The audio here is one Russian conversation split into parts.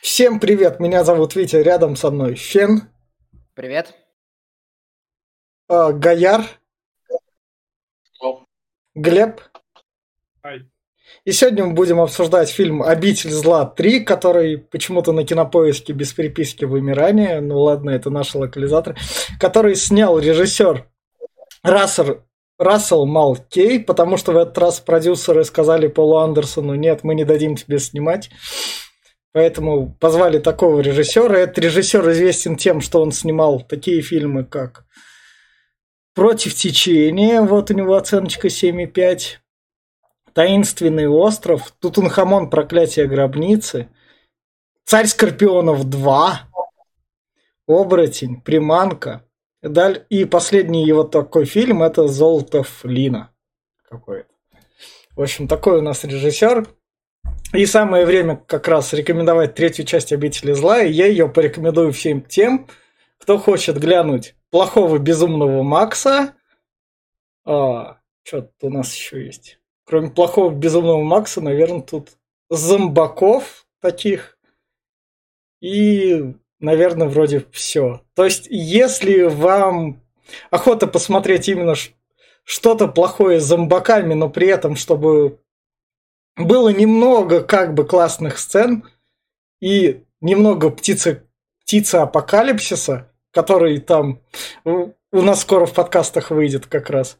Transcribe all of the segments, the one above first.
Всем привет, меня зовут Витя, рядом со мной Фен. Привет. Э, Гаяр. Глеб. Ай. И сегодня мы будем обсуждать фильм «Обитель зла 3», который почему-то на кинопоиске без приписки вымирания, ну ладно, это наши локализаторы, который снял режиссер Рассер, Рассел Малкей, потому что в этот раз продюсеры сказали Полу Андерсону, нет, мы не дадим тебе снимать. Поэтому позвали такого режиссера. Этот режиссер известен тем, что он снимал такие фильмы, как «Против течения», вот у него оценочка 7,5, «Таинственный остров», «Тутанхамон. Проклятие гробницы», «Царь Скорпионов 2», «Оборотень», «Приманка». И последний его такой фильм – это «Золото Флина» какой-то. В общем, такой у нас режиссер. И самое время как раз рекомендовать третью часть «Обители зла», и я ее порекомендую всем тем, кто хочет глянуть плохого безумного Макса. А, что у нас еще есть? Кроме плохого безумного Макса, наверное, тут зомбаков таких. И, наверное, вроде все. То есть, если вам охота посмотреть именно что-то плохое с зомбаками, но при этом, чтобы было немного как бы классных сцен и немного птицы, птица апокалипсиса, который там у нас скоро в подкастах выйдет как раз,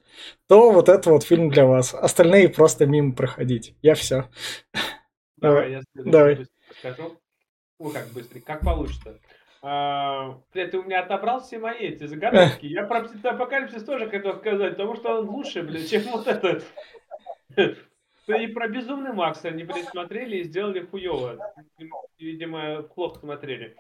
то вот это вот фильм для вас. Остальные просто мимо проходить. Я все. Давай, я Давай. скажу. Ну, как быстрее, как получится. А, ты у меня отобрал все мои эти заготовки. Я про апокалипсис тоже хотел сказать, потому что он лучше, блин, чем вот это. И про Безумный Макс они присмотрели и сделали хуево. Видимо, плохо смотрели.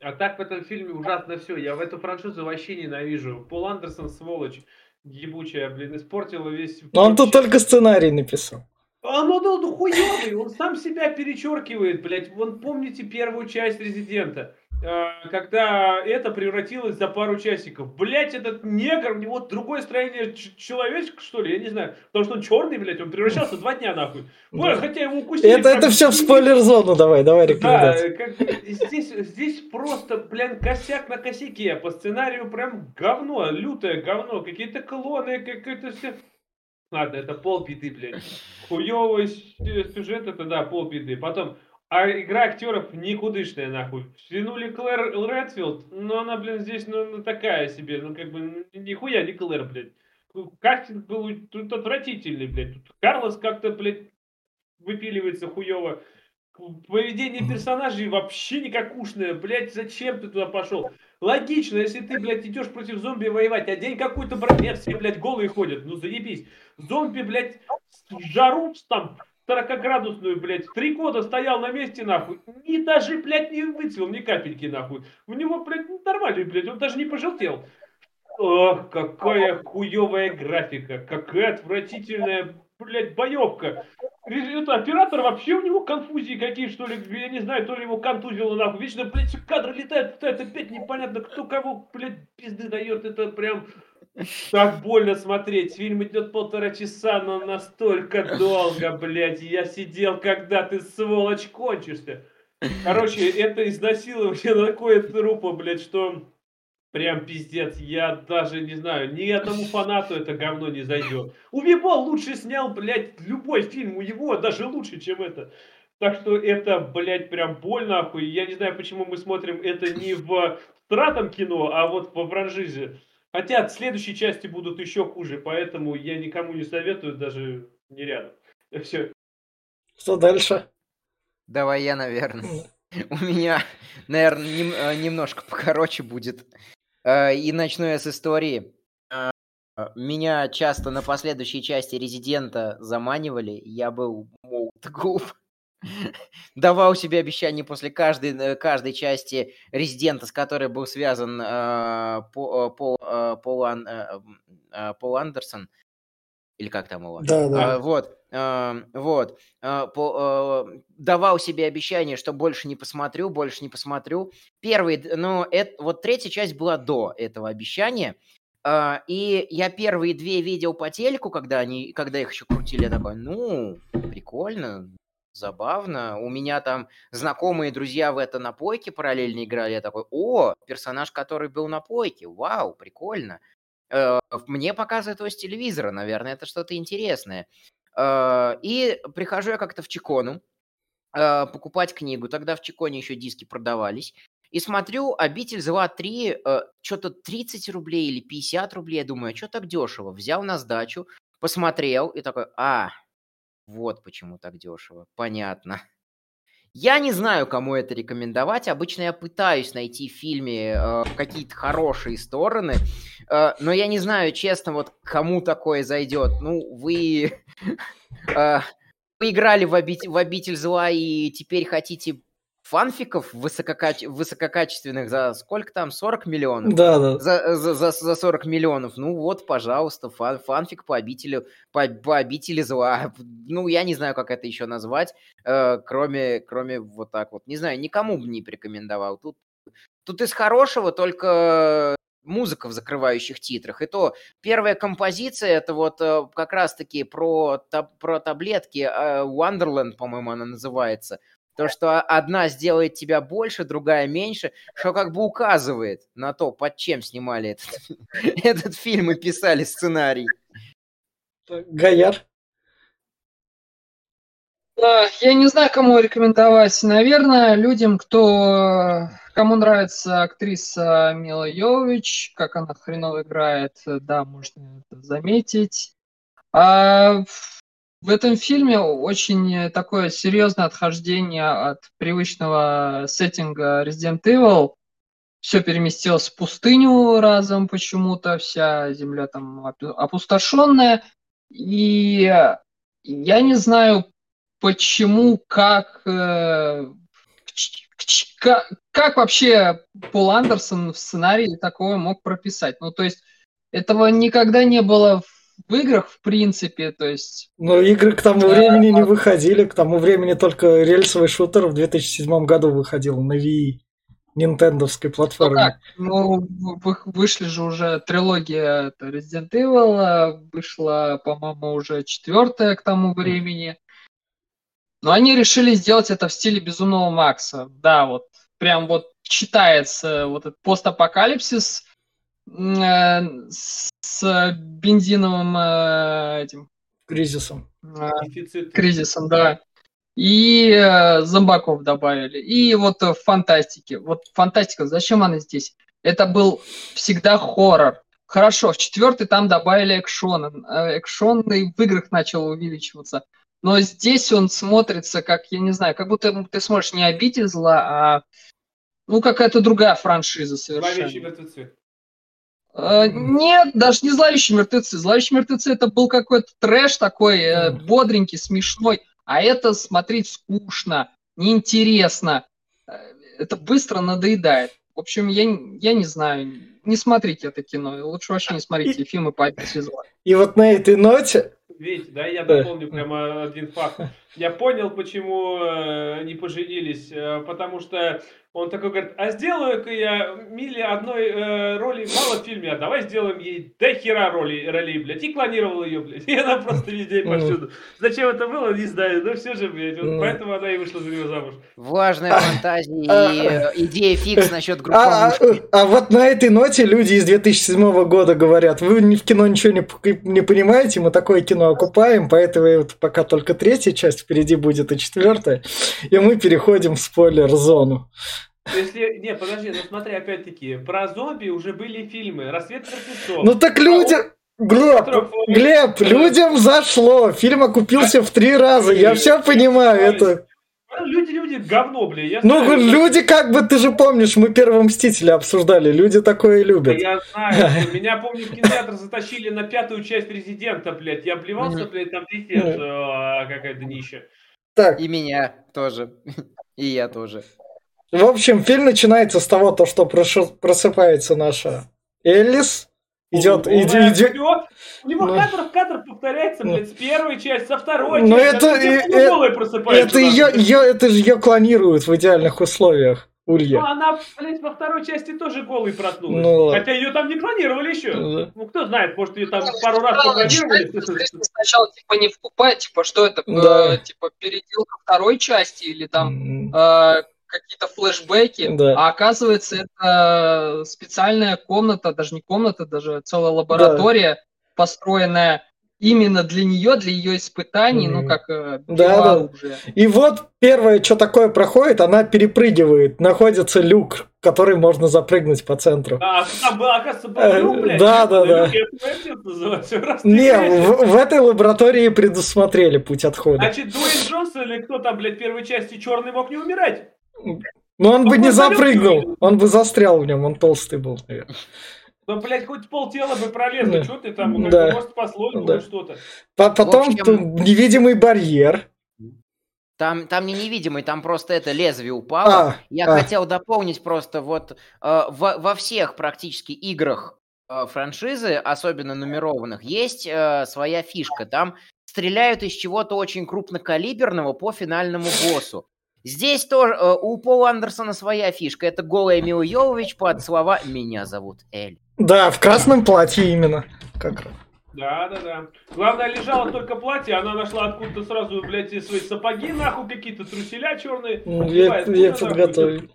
А так в этом фильме ужасно все. Я в эту франшизу вообще ненавижу. Пол Андерсон, сволочь, ебучая, блин, испортила весь... Но он тут только сценарий написал. А ну да, ну хуёвый, он сам себя перечеркивает, блядь. Вон помните первую часть Резидента? Э, когда это превратилось за пару часиков. Блять, этот негр, у него другое строение человечка, что ли, я не знаю. Потому что он черный, блядь, он превращался два дня нахуй. Ой, хотя его укусили. Это, это все в спойлер-зону, давай, давай рекомендации. Да, как, здесь, здесь просто, блин, косяк на косяке. По сценарию прям говно, лютое говно. Какие-то клоны, какие-то все... Ладно, это полбеды, блядь. Хуёвый сюжет, это да, полбеды. Потом а игра актеров никудышная, нахуй. Втянули Клэр Редфилд, но она, блин, здесь, ну, ну такая себе, ну, как бы, нихуя не Клэр, блядь. Кастинг был тут отвратительный, блядь. Тут Карлос как-то, блядь, выпиливается хуево. Поведение персонажей вообще никакушное, блядь, зачем ты туда пошел? Логично, если ты, блядь, идешь против зомби воевать, а день какой-то броне, все, блядь, голые ходят, ну заебись. Зомби, блядь, жару там 40-градусную, блядь, три года стоял на месте, нахуй, и даже, блядь, не выцвел ни капельки, нахуй. У него, блядь, нормальный, блядь, он даже не пожелтел. Ох, какая хуевая графика, какая отвратительная, блядь, боевка. Это оператор вообще у него конфузии какие, что ли, я не знаю, то ли его контузило, нахуй. Вечно, блядь, кадры летают, это опять непонятно, кто кого, блядь, пизды дает, это прям так больно смотреть. Фильм идет полтора часа, но настолько долго, блядь. Я сидел, когда ты, сволочь, кончишься. Короче, это изнасилование на такое трупа, блядь, что прям пиздец. Я даже не знаю, ни одному фанату это говно не зайдет. Убибол лучше снял, блядь, любой фильм у его, даже лучше, чем это. Так что это, блядь, прям больно, охуй. Я не знаю, почему мы смотрим это не в стратом кино, а вот по франшизе. Хотя следующие части будут еще хуже, поэтому я никому не советую, даже не рядом. Все. Что дальше? Давай я, наверное. У меня, наверное, э, немножко покороче будет. Э, и начну я с истории. Э, меня часто на последующей части Резидента заманивали. Я был молод глуп. давал себе обещание после каждой, э, каждой части Резидента, с которой был связан э, Пол, Пол, э, Пол, Ан, э, Пол Андерсон, или как там его? Да, да. А, вот, э, вот. Э, по, э, давал себе обещание, что больше не посмотрю, больше не посмотрю. Первый, ну, это, вот третья часть была до этого обещания. Uh, и я первые две видел по телеку, когда они, когда их еще крутили, я такой, ну, прикольно, забавно. У меня там знакомые друзья в это на пойке параллельно играли. Я такой, о, персонаж, который был на пойке, вау, прикольно. Э, мне показывают его с телевизора, наверное, это что-то интересное. Э, и прихожу я как-то в Чикону э, покупать книгу. Тогда в Чиконе еще диски продавались. И смотрю, «Обитель зла 3», что-то 30 рублей или 50 рублей. Я думаю, а что так дешево? Взял на сдачу, посмотрел и такой, а, вот почему так дешево. Понятно. Я не знаю, кому это рекомендовать. Обычно я пытаюсь найти в фильме э, какие-то хорошие стороны, э, но я не знаю, честно, вот кому такое зайдет. Ну, вы, э, вы в, обитель, в обитель зла и теперь хотите фанфиков высококаче... высококачественных за сколько там? 40 миллионов? Да, да. За, за, за 40 миллионов. Ну вот, пожалуйста, фан, фанфик по обителю, по, по обители зла. Ну, я не знаю, как это еще назвать, э, кроме, кроме вот так вот. Не знаю, никому бы не порекомендовал. Тут, тут из хорошего только музыка в закрывающих титрах. И то первая композиция, это вот э, как раз-таки про, про таблетки, э, Wonderland, по-моему, она называется. То, что одна сделает тебя больше, другая меньше, что как бы указывает на то, под чем снимали этот, этот фильм и писали сценарий. Гаяр? Я не знаю, кому рекомендовать. Наверное, людям, кто кому нравится актриса Мила Йович, как она хреново играет, да, можно это заметить. А в этом фильме очень такое серьезное отхождение от привычного сеттинга Resident Evil. Все переместилось в пустыню разом почему-то, вся земля там опустошенная. И я не знаю, почему, как, э, как вообще Пол Андерсон в сценарии такое мог прописать. Ну, то есть этого никогда не было в в играх, в принципе, то есть... Но игры к тому времени не выходили, к тому времени только рельсовый шутер в 2007 году выходил на Wii, нинтендовской платформе. Ну, ну вышли же уже трилогия Resident Evil, а вышла, по-моему, уже четвертая к тому времени. Но они решили сделать это в стиле Безумного Макса. Да, вот прям вот читается вот этот постапокалипсис, с бензиновым э, этим кризисом. Э, кризисом, да. И зомбаков добавили. И вот в фантастике. Вот фантастика, зачем она здесь? Это был всегда хоррор. Хорошо, в четвертый там добавили экшон. Экшон в играх начал увеличиваться. Но здесь он смотрится как, я не знаю, как будто ты смотришь не обитель зла, а ну какая-то другая франшиза совершенно. Uh, нет, даже не «Зловещие мертвецы». «Зловещие мертвецы» это был какой-то трэш такой, э, бодренький, смешной. А это смотреть скучно, неинтересно. Э, это быстро надоедает. В общем, я, я не знаю, не смотрите это кино. Лучше вообще не смотрите фильмы по «Обитель зла». И вот на этой ноте... Видите, да, я дополню прямо один факт. Я понял, почему э, не поженились. Э, потому что он такой говорит, а сделаю-ка я Миле одной э, роли мало в фильме, а давай сделаем ей до хера роли, ролей, блядь. И клонировал ее, блядь. И она просто везде повсюду. Зачем это было, не знаю. Но все же, блядь. Вот поэтому она и вышла за него замуж. Важная фантазия и э, идея фикс насчет группы. А, а, а вот на этой ноте люди из 2007 года говорят, вы в кино ничего не, понимаете, мы такое кино окупаем, поэтому вот пока только третья часть, впереди будет и четвертая. И мы переходим в спойлер-зону. Если, не, подожди, ну смотри, опять-таки, про зомби уже были фильмы, «Рассвет мертвецов». Ну так люди... Глеб, Глеб, людям зашло, фильм окупился в три раза, я все понимаю, это... Люди, люди, говно, блин. Я ну, знаю, люди, как бы, ты же помнишь, мы первого Мстителя обсуждали, люди такое любят. Я знаю, меня, помню, в кинотеатр затащили на пятую часть Резидента, блядь. Я обливался, блядь, там пиздец, а, какая-то нища. Так. И меня тоже. И я тоже. В общем, фильм начинается с того, то, что просыпается наша Эллис, идет, идет, идет. У него ну, кадр в кадр повторяется, блядь, с первой части, со второй ну, части. Это, и, это, это, ее, ее, это же ее клонируют в идеальных условиях. Улья. Ну, она, блядь, во второй части тоже голой проснулась. Ну. Хотя ее там не клонировали еще. Да. Ну, кто знает, может, ее там пару раз поклонировали. Сначала типа не вкупать, типа что это, Да. э, типа переделка второй части или там э, какие-то флешбеки, Да. а оказывается это специальная комната, даже не комната, даже целая лаборатория, построенная именно для нее, для ее испытаний, Мгм. ну как э, Да, биооружие. И вот первое, что такое проходит, она перепрыгивает. Находится люк, который можно запрыгнуть по центру. А, там, был, оказывается, был Э, люк, блядь. да, да, да. Не, в, в этой лаборатории предусмотрели путь отхода. Значит, Дуэйн Джонсон или кто там, блядь, в первой части черный мог не умирать? Но он бы он не по залёту запрыгнул, он бы застрял в нем, он толстый был, наверное. Ну, блядь, хоть полтела бы пролезло, Да. что ты там, Да. может, спасло Да. что-то. По- Потом общем- невидимый барьер. Там, там не невидимый, там просто это лезвие упало. А, Я а. хотел дополнить просто вот э, во, во всех практически играх э, франшизы, особенно нумерованных, есть э, своя фишка. Там стреляют из чего-то очень крупнокалиберного по финальному боссу. Здесь тоже э, у Пола Андерсона своя фишка. Это голая Мила Йовович под слова «Меня зовут Эль». Да, в красном платье именно. Как раз. Да, да, да. Главное, лежало только платье, она нашла откуда-то сразу, блядь, свои сапоги, нахуй, какие-то труселя черные. Ну, Я, я ну, нахуй. подготовил.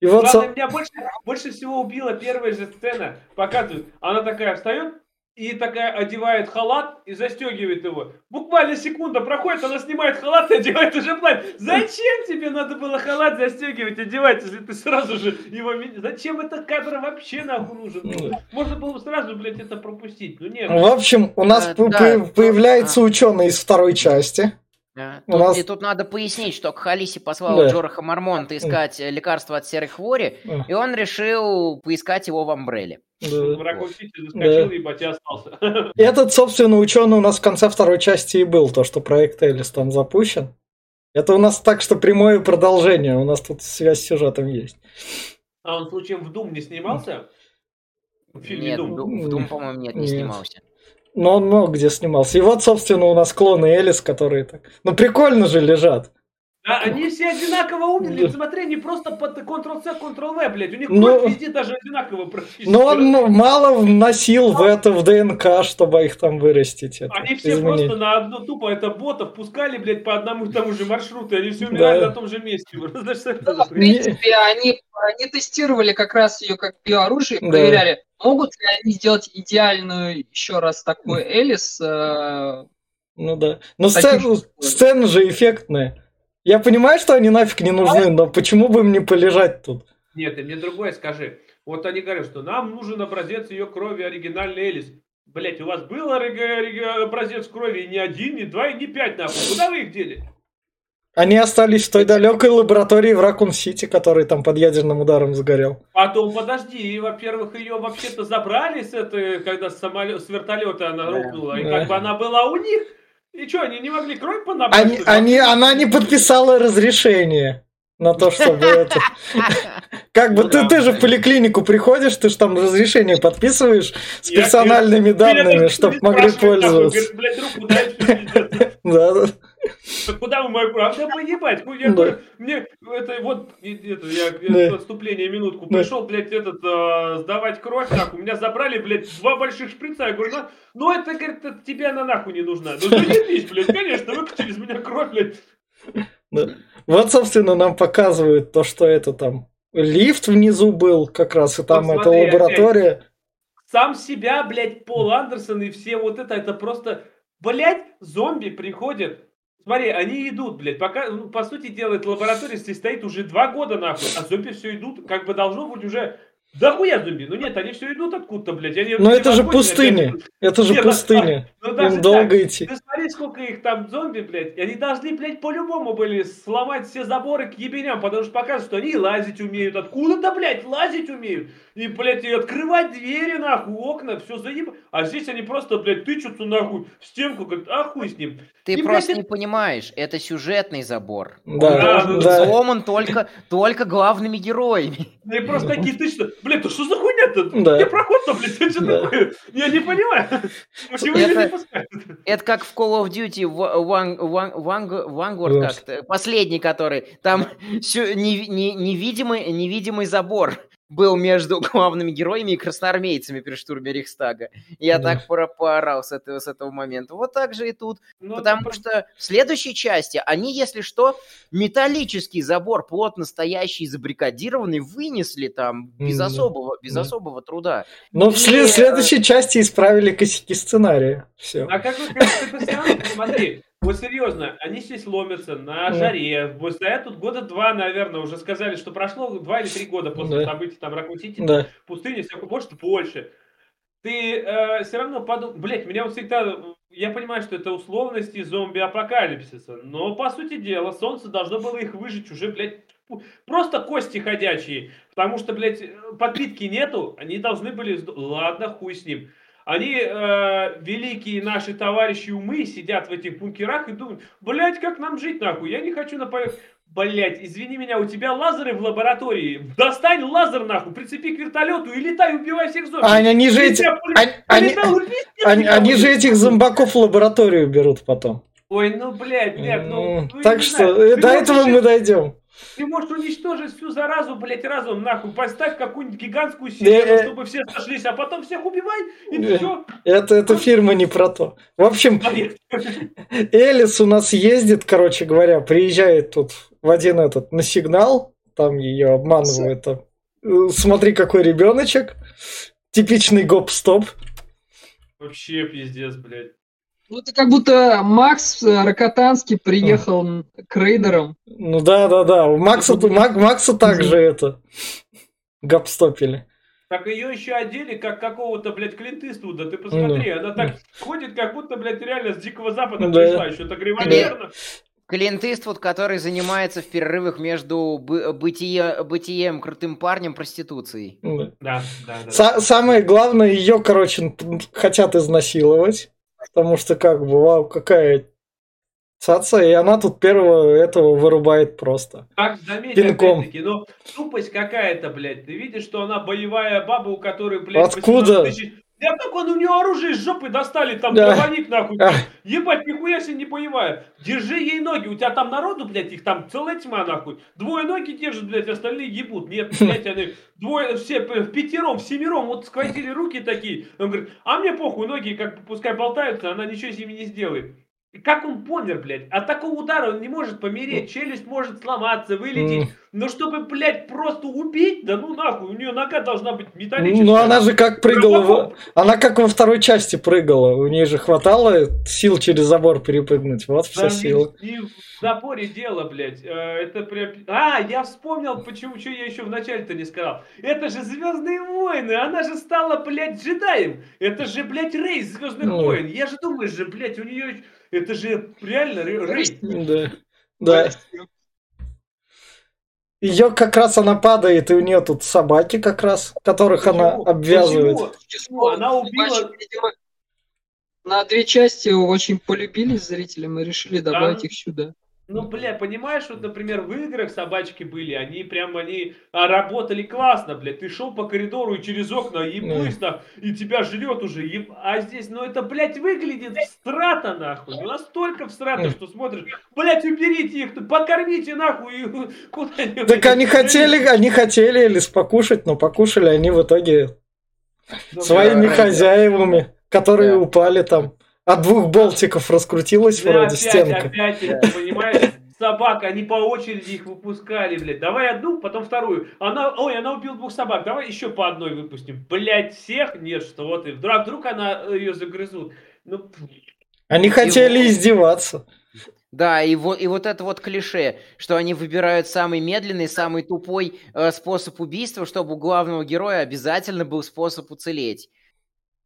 И вот, Главное, со- меня больше, больше всего убила первая же сцена. Показывают, она такая встает и такая одевает халат и застегивает его. Буквально секунда проходит, она снимает халат и одевает уже платье. Зачем тебе надо было халат застегивать, одевать, если ты сразу же его... Зачем это кадр вообще нахуй нужен? был? Можно было бы сразу, блядь, это пропустить. Ну нет. в общем, у нас Э, по- да, ну, появляется ученый из второй части. У Тут, нас- И тут надо пояснить, что Кхалиси послал Да. Джораха Мармонта искать э, лекарство от серой хвори, и он решил поискать его в Амбреле. да. Враг учитель заскочил, Да. ебать, и остался. Этот, собственно, ученый у нас в конце второй части и был, то, что проект Элис там запущен. Это у нас так, что прямое продолжение, у нас тут связь с сюжетом есть. А он случаем в Дум не снимался? В фильме Нет, Дум, в Дум, по-моему, нет, не Нет. снимался. Но он много где снимался. И вот, собственно, у нас клоны Элис, которые так... Ну, прикольно же лежат. Да, они все одинаково умерли. Да. Смотри, они просто под Ctrl-C, Ctrl-V, блядь. У них Ну- кровь везде даже одинаково практически. Но он м- мало вносил в это, в ДНК, чтобы их там вырастить. Это, Они все изменить. просто на одну тупо это ботов пускали, блядь, по одному и тому же маршруту, они все умирали Да. на том же месте. Да, за в принципе, они, они тестировали как раз ее как биооружие, Да. проверяли, могут ли они сделать идеальную еще раз такой Элис. э, Ну да. Но Таких сцена, же сцена же эффектная. Я понимаю, что они нафиг не нужны, но почему бы им не полежать тут? Нет, ты мне другое скажи. Вот они говорят, что нам нужен образец ее крови оригинальный Элис. Блять, у вас был образец крови не один, не два и не пять, нахуй. Куда вы их дели? Они остались в той далекой лаборатории в Ракун-Сити, который там под ядерным ударом сгорел. Потом, подожди, во-первых, ее вообще-то забрали с этой, когда с, самолё- с вертолета она Да. рухнула, и Да. как бы она была у них. И что, они не могли кровь понабрать? Они, они, она не подписала разрешение на то, чтобы это... Как бы Ну ты, да, ты же да. в поликлинику приходишь, ты же там разрешение подписываешь с персональными данными, чтобы могли пользоваться. Да, да. Так Куда вы мою кровь? Да поебать. хуй, Я Да. мне это вот, это, я, Да. отступление минутку, Да. пришел, блядь, этот, э, сдавать кровь, нахуй, меня забрали, блядь, два больших шприца, я говорю, ну, ну это, говорит, это тебе она нахуй не нужна. Ну, заебись, блядь, конечно, выкатили из меня кровь, блядь. Да. Вот, собственно, нам показывают то, что это там лифт внизу был, как раз, и там Вот эта смотри, лаборатория. Сам себя, блядь, Пол Андерсон и все вот это, это просто, блядь, зомби приходят. Смотри, они идут, блядь, пока, ну, по сути дела, эта лаборатория здесь стоит уже два года, нахуй, а зомби все идут, как бы должно быть уже дохуя зомби. Ну нет, они все идут откуда-то, блядь. Они Но это же опять. Это же Нет, пустыня. Ну даже Им долго так. идти. Ты смотри, сколько их там зомби, блядь. И они должны, блядь, по-любому были сломать все заборы к ебеням, потому что показывают, что они и лазить умеют. Откуда-то, блядь, лазить умеют. И, блядь, и открывать двери, нахуй, окна, все заеб... А здесь они просто, блядь, тычутся, нахуй, в стенку, как а хуй с ним. Ты И, просто блядь, не понимаешь, это сюжетный забор. Да, Да, Он да. взломан только, только главными героями. И просто такие, ты что, блядь, да что за хуйня-то? Да. Где проход-то, блядь, что Да. такое? Я не понимаю. Почему Это- не пускают? Это как в Call of Duty Vanguard, Да. как-то, последний, который, там невидимый, невидимый забор был между главными героями и красноармейцами при штурме Рейхстага. Я Да. так пора- поорал с этого, с этого момента. Вот так же и тут. Ну, Потому что в следующей части они, если что, металлический забор, плотно стоящий, забрикадированный, вынесли там без да. особого, без Да. особого труда. Но в след- И, э, следующей части исправили косяки сценария. Все. А как вы равно посмотри, вот серьезно, они здесь ломятся на Да. жаре. Вот за тут года два, наверное, уже сказали, что прошло два или три года после Да. событий там Ракун-Сити, Да. пустыни, все, может, больше. Ты все равно подумай, блядь, меня вот всегда, я понимаю, что это условности зомби-апокалипсиса, но, по сути дела, солнце должно было их выжить уже, блядь, просто кости ходячие, потому что, блядь, подпитки нету, они должны были, ладно, хуй с ним. Они, э, великие наши товарищи умы, сидят в этих бункерах и думают, блядь, как нам жить нахуй, я не хочу на поверх... Блять, извини меня, у тебя лазеры в лаборатории. Достань лазер нахуй, прицепи к вертолету и летай, убивай всех зомби. А они же эти, они, они, они, они же этих зомбаков в лабораторию берут потом. Ой, ну, блядь, нет, ну... Ну, так что знаю. э, до этого мы дойдем. Ты можешь уничтожить всю заразу, блядь, разум нахуй. Поставь какую-нибудь гигантскую сирену, чтобы все сошлись, а потом всех убивай, и все. Это, эта фирма не про то. В общем, Элис у нас ездит, короче говоря, приезжает тут в один этот на сигнал, там ее обманывают. там. Э, Смотри, какой ребеночек. Типичный гоп-стоп. Вообще пиздец, блядь. Ну, это как будто Макс э, Рокотанский приехал м, к рейдерам. Ну да, да, да. У Макса, Мак- Макса также это гоп-стопили. Так ее еще одели, как какого-то, блядь, Клинт Иствуда. Ты посмотри, она так ходит, как будто, блядь, реально с Дикого Запада Да. пришла. Еще так револьверно. Клинт Иствуд, который занимается в перерывах между бы- бытие- бытием крутым парнем проституцией. Да. Да, да, да. Са- самое главное, ее, короче, хотят изнасиловать. Потому что, как бы, вау, какая цаца, и она тут первого этого вырубает просто. Так, заметь, Пинком. опять-таки, ну, тупость какая-то, блядь. Ты видишь, что она боевая баба, у которой, блядь, Откуда? 18 тысяч... Я как он у нее оружие из жопы достали, там, Да. дробовик, нахуй. Ебать, нихуя себе не боевая. Держи ей ноги, у тебя там народу, блядь, их там целая тьма, нахуй. Двое ноги держат, блядь, остальные ебут. Нет, блядь, они двое, все в пятером, в семером, вот схватили руки такие. Он говорит, а мне похуй, ноги, как пускай болтаются, она ничего с ними не сделает. И Как он помер, блядь? От такого удара он не может помереть, челюсть может сломаться, вылететь. Но чтобы, блядь, просто убить, да ну нахуй, у нее нога должна быть металлическая. Ну, она же как прыгала, в- она как во второй части прыгала. У нее же хватало сил через забор перепрыгнуть. Вот вся Да, сила. Не в запоре дело, блядь. Э, Это прям... А, я вспомнил, почему, что я еще в начале-то не сказал. Это же Звездные войны, она же стала, блядь, джедаем. Это же, блядь, Рей из Звездных Ну. войн. Я же думаю же, блядь, у нее... Это же реально Ре- Рей. Да. Да. Ее как раз она падает, и у нее тут собаки как раз, которых она обвязывает. Почему? Она убила- на две части очень полюбились зрителям и решили добавить Да. их сюда. Ну, бля, понимаешь, вот, например, в играх собачки были, они прям, они а, работали классно, блядь. Ты шел по коридору и через окна еблысь, нах, и тебя жрет уже. еб- А здесь, ну, это, блядь, выглядит встрато, нахуй. Ну, настолько встрато, что смотришь, блядь, уберите их, покормите, нахуй, и куда-нибудь. Так они хотели, они хотели Элис покушать, но покушали они в итоге Ну, своими да. хозяевами, которые Да. упали там. От двух болтиков раскрутилась Да, вроде опять, стенка. опять, ты понимаешь, собак, они по очереди их выпускали, блядь. Давай одну, потом вторую. Она, ой, она убила двух собак, давай еще по одной выпустим. Блядь, всех? Нет, что вот, и вдруг, вдруг она ее загрызут. Ну, Они хотели вот- издеваться. Да, и вот, и вот это вот клише, что они выбирают самый медленный, самый тупой э, способ убийства, чтобы у главного героя обязательно был способ уцелеть.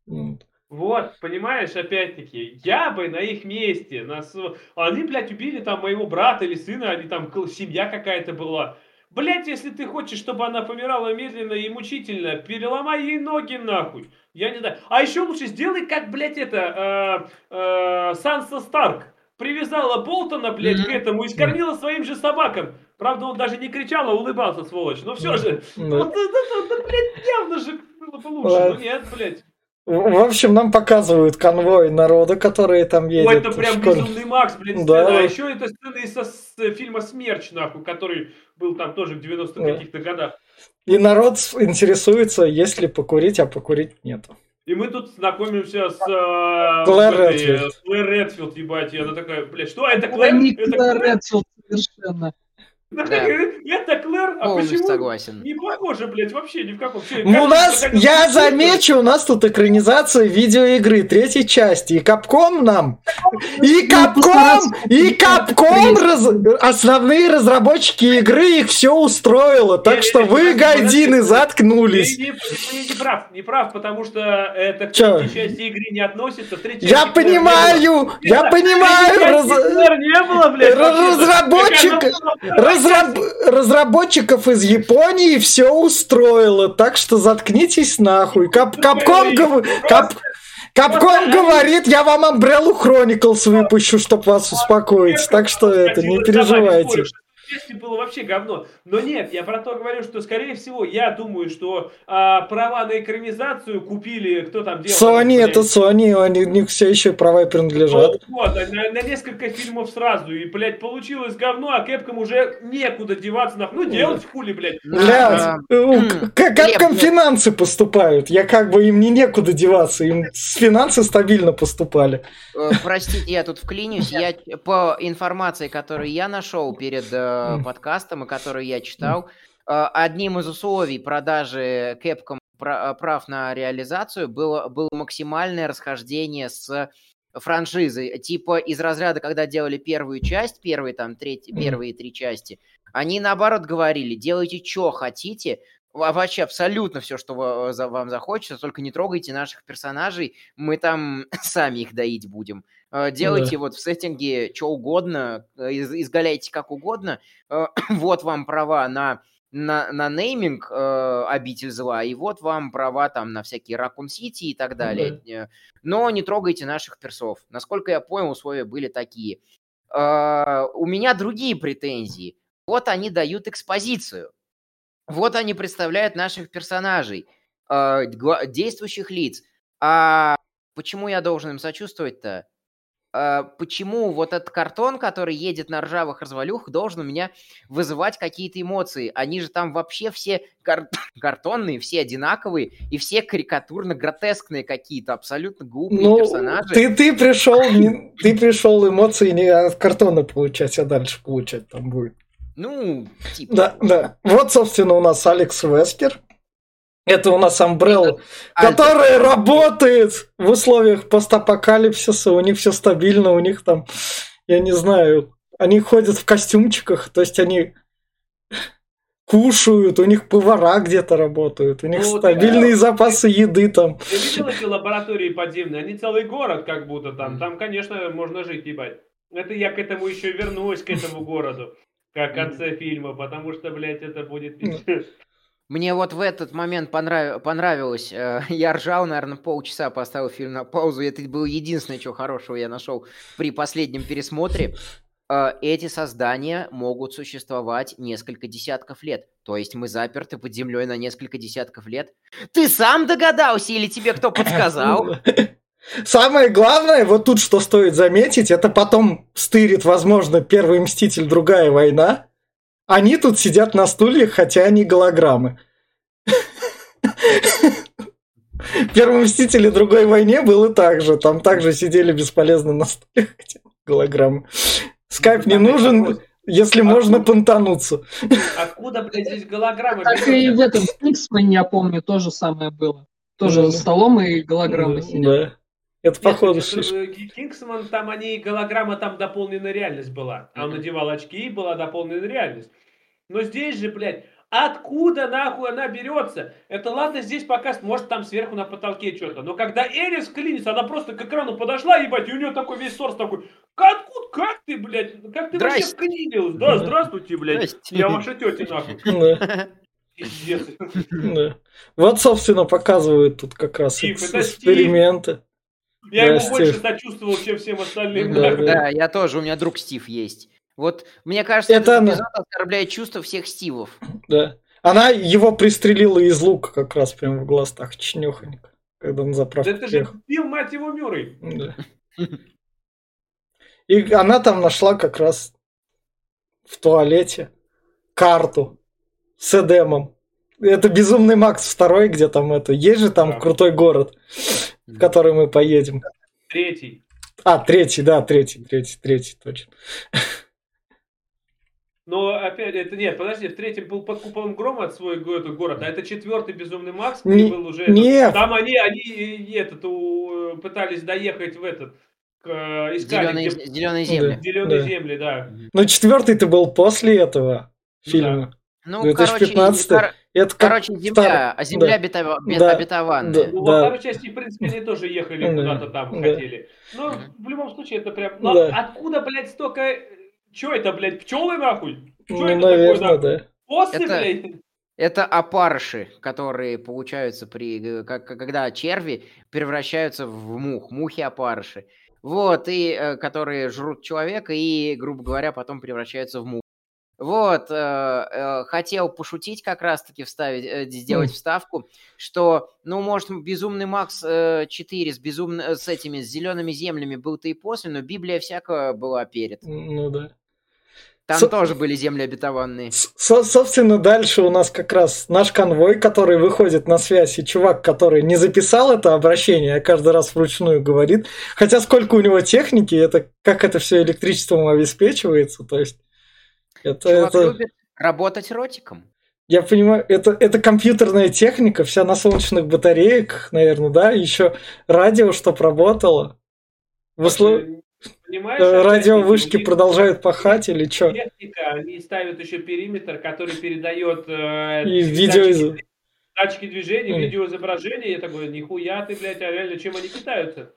М. вот, понимаешь, опять-таки, я бы на их месте, на св- они, блядь, убили там моего брата или сына, они там, семья какая-то была. Блять, если ты хочешь, чтобы она помирала медленно и мучительно, переломай ей ноги нахуй. Я не знаю. А еще лучше сделай, как, блядь, это, э, э, Санса Старк. привязала Болтона, блядь, к этому и скормила своим же собакам. Правда, он даже не кричал, а улыбался, сволочь. Но все же, вот это, это, блядь, явно же было бы лучше. Ну нет, блядь. В общем, нам показывают конвой народа, которые там едет. Ой, это прям школе. безумный Макс, блин, да. сцена. А еще это сцена из с, фильма «Смерч», нахуй, который был там тоже в 90-х да. каких-то годах. И народ интересуется, есть ли покурить, а покурить нету. И мы тут знакомимся с э, Клэр Редфилд. Клэр Редфилд, ебать. И она такая, блядь, что это Клэр? Это не это Клэр Редфилд совершенно. Да. Это Клэр, а Полностью почему согласен. не похоже, блядь, вообще ни в каком. Все, ну, у нас, я замечу, у нас тут экранизация видеоигры третьей части. И Капком нам, и Капком, и Капком, раз, основные разработчики игры, их все устроило. Так что вы, гайдины, заткнулись. Ты не прав, не прав, потому что это к третьей части игры не относится. Я понимаю, я понимаю. Не было, блядь. Разработчик Разраб... Разработчиков из Японии все устроило, так что заткнитесь нахуй. Кап... Капком, гов... Кап... Капком говорит, я вам Umbrella Chronicles выпущу, чтобы вас успокоить. Так что это, не переживайте если было вообще говно. Но нет, я про то говорю, что, скорее всего, я думаю, что а, права на экранизацию купили, кто там делал. Sony, это Sony, они, у них все еще права принадлежат. Вот, вот на, на несколько фильмов сразу. И, блядь, получилось говно, а Кэпком уже некуда деваться. На... Ну, делать хули, блядь. Блядь, Кэпком финансы поступают. Я как бы им не некуда деваться, им с финансы стабильно поступали. Э, простите, я тут вклинюсь. Я по информации, которую я нашел перед э, mm. подкастом, и который я читал, mm. одним из условий продажи Capcom прав на реализацию было, было максимальное расхождение с франшизой. Типа из разряда, когда делали первую часть, первые там треть, mm. первые три части, они наоборот говорили, делайте что хотите, вообще абсолютно все, что вам захочется, только не трогайте наших персонажей, мы там сами их доить будем. Э, делайте да. вот в сеттинге что угодно, э, изгаляйте как угодно, э, вот вам права на на, на нейминг э, обитель зла, и вот вам права там на всякие Ракун Сити и так далее. Mm-hmm. Но не трогайте наших персов. Насколько я понял, условия были такие. Э, у меня другие претензии. Вот они дают экспозицию. Вот они представляют наших персонажей, э, действующих лиц. А почему я должен им сочувствовать-то? Э, почему вот этот картон, который едет на ржавых развалюхах, должен у меня вызывать какие-то эмоции? Они же там вообще все кар- картонные, все одинаковые, и все карикатурно-гротескные какие-то, абсолютно глупые ну, персонажи. Ты, ты, пришел, ты пришел эмоции не от картона получать, а дальше получать там будет. Ну, типа. Да, да. Вот, собственно, у нас Алекс Вескер. Это у нас Umbrella, который работает в условиях постапокалипсиса. У них все стабильно, у них там, я не знаю, они ходят в костюмчиках, то есть они кушают, у них повара где-то работают, у них ну, стабильные да. запасы еды там. Ты видел эти лаборатории подземные? Они целый город как будто там. Там, конечно, можно жить, ебать. Это я к этому еще вернусь, к этому городу в конце фильма, потому что, блядь, это будет... Мне вот в этот момент понрав... понравилось. Э, я ржал, наверное, полчаса поставил фильм на паузу. Это было единственное, чего хорошего я нашел при последнем пересмотре. Э, эти создания могут существовать несколько десятков лет. То есть мы заперты под землей на несколько десятков лет. Ты сам догадался или тебе кто подсказал? Самое главное, вот тут что стоит заметить, это потом стырит, возможно, первый Мститель, другая война. Они тут сидят на стульях, хотя они голограммы. Первый Мститель и другой войне было так же. Там также сидели бесполезно на стульях, хотя голограммы. Скайп не нужен, если можно понтануться. Откуда, блядь, здесь голограммы? Так и в этом Кингсмане, я помню, то же самое было. Тоже за столом и голограммы сидели. Это походу Кингсман, там они, голограмма, там дополненная реальность была. А он надевал очки, и была дополненная реальность. Но здесь же, блядь, откуда нахуй она берется? Это ладно, здесь пока, может там сверху на потолке что-то. Но когда Элис клинится, она просто к экрану подошла, ебать, и у нее такой весь сорс такой, откуда, как ты, блядь, как ты вообще вклинилась? Да, здравствуйте, блядь, я ваша тетя, нахуй. Вот, собственно, показывают тут как раз эксперименты. Я Да, ему Стив. больше сочувствовал, чем всем остальным. Да, да. Да, я тоже, у меня друг Стив есть. Вот, мне кажется, Это этот она. эпизод оскорбляет чувства всех Стивов. Да. Она его пристрелила из лука как раз прямо в глаз, так чнёхонько, когда Да заправку это же. Билл, мать его, Мюррей. Да. И она там нашла как раз в туалете карту с Эдемом. Это Безумный Макс второй, где там это. Есть же там Да. крутой город, в который мы поедем. Третий. А, третий, да, третий, третий, третий, точно. Но опять, это нет, подожди, в третьем был под куполом грома от свой этот город, а это четвертый безумный Макс, где Не- был уже. нет. Там они, они и этот, у, пытались доехать в этот, к, искали Зеленые, где зеленые земли. зеленые Да. земли, да. Ну, четвертый-то был после этого Ну фильма. Ну, 2015. короче, кор- Это как короче, земля, втор- земля да. бе- Да. обетованная. Да. Ну, во второй части, в принципе, они тоже ехали Да. куда-то там, Да. хотели. Но Мгм. в любом случае это прям... Ну, Да. откуда, блядь, столько... Че это, блядь, пчелы нахуй? Чё Ну, это такое, наверное, нахуй? да. Осы, Это- блядь? Это опарыши, которые получаются при, как, когда черви превращаются в мух, мухи-опарыши. Вот, и э, которые жрут человека и, грубо говоря, потом превращаются в мух. Вот, э, э, хотел пошутить как раз-таки, вставить, э, сделать вставку, что, ну, может, Безумный Макс э, 4 с, безумно, э, с этими, с зелеными землями был-то и после, но Библия всякого была перед. Ну да. Там Со- тоже были земли обетованные. Со- собственно, дальше у нас как раз наш конвой, который выходит на связь, и чувак, который не записал это обращение, а каждый раз вручную говорит. Хотя сколько у него техники, это как это все электричеством обеспечивается, то есть это, Чувак это- любит работать ротиком. я понимаю, это, это компьютерная техника, вся на солнечных батареях, наверное, да, еще радио, чтоб работало. В услов- Э, опять-таки, радиовышки продолжают пахать или что? Техника, они ставят еще периметр, который передает э, И видео датчики движения, Мгм. видеоизображения. Я такой, нихуя ты, блядь, а реально чем они питаются?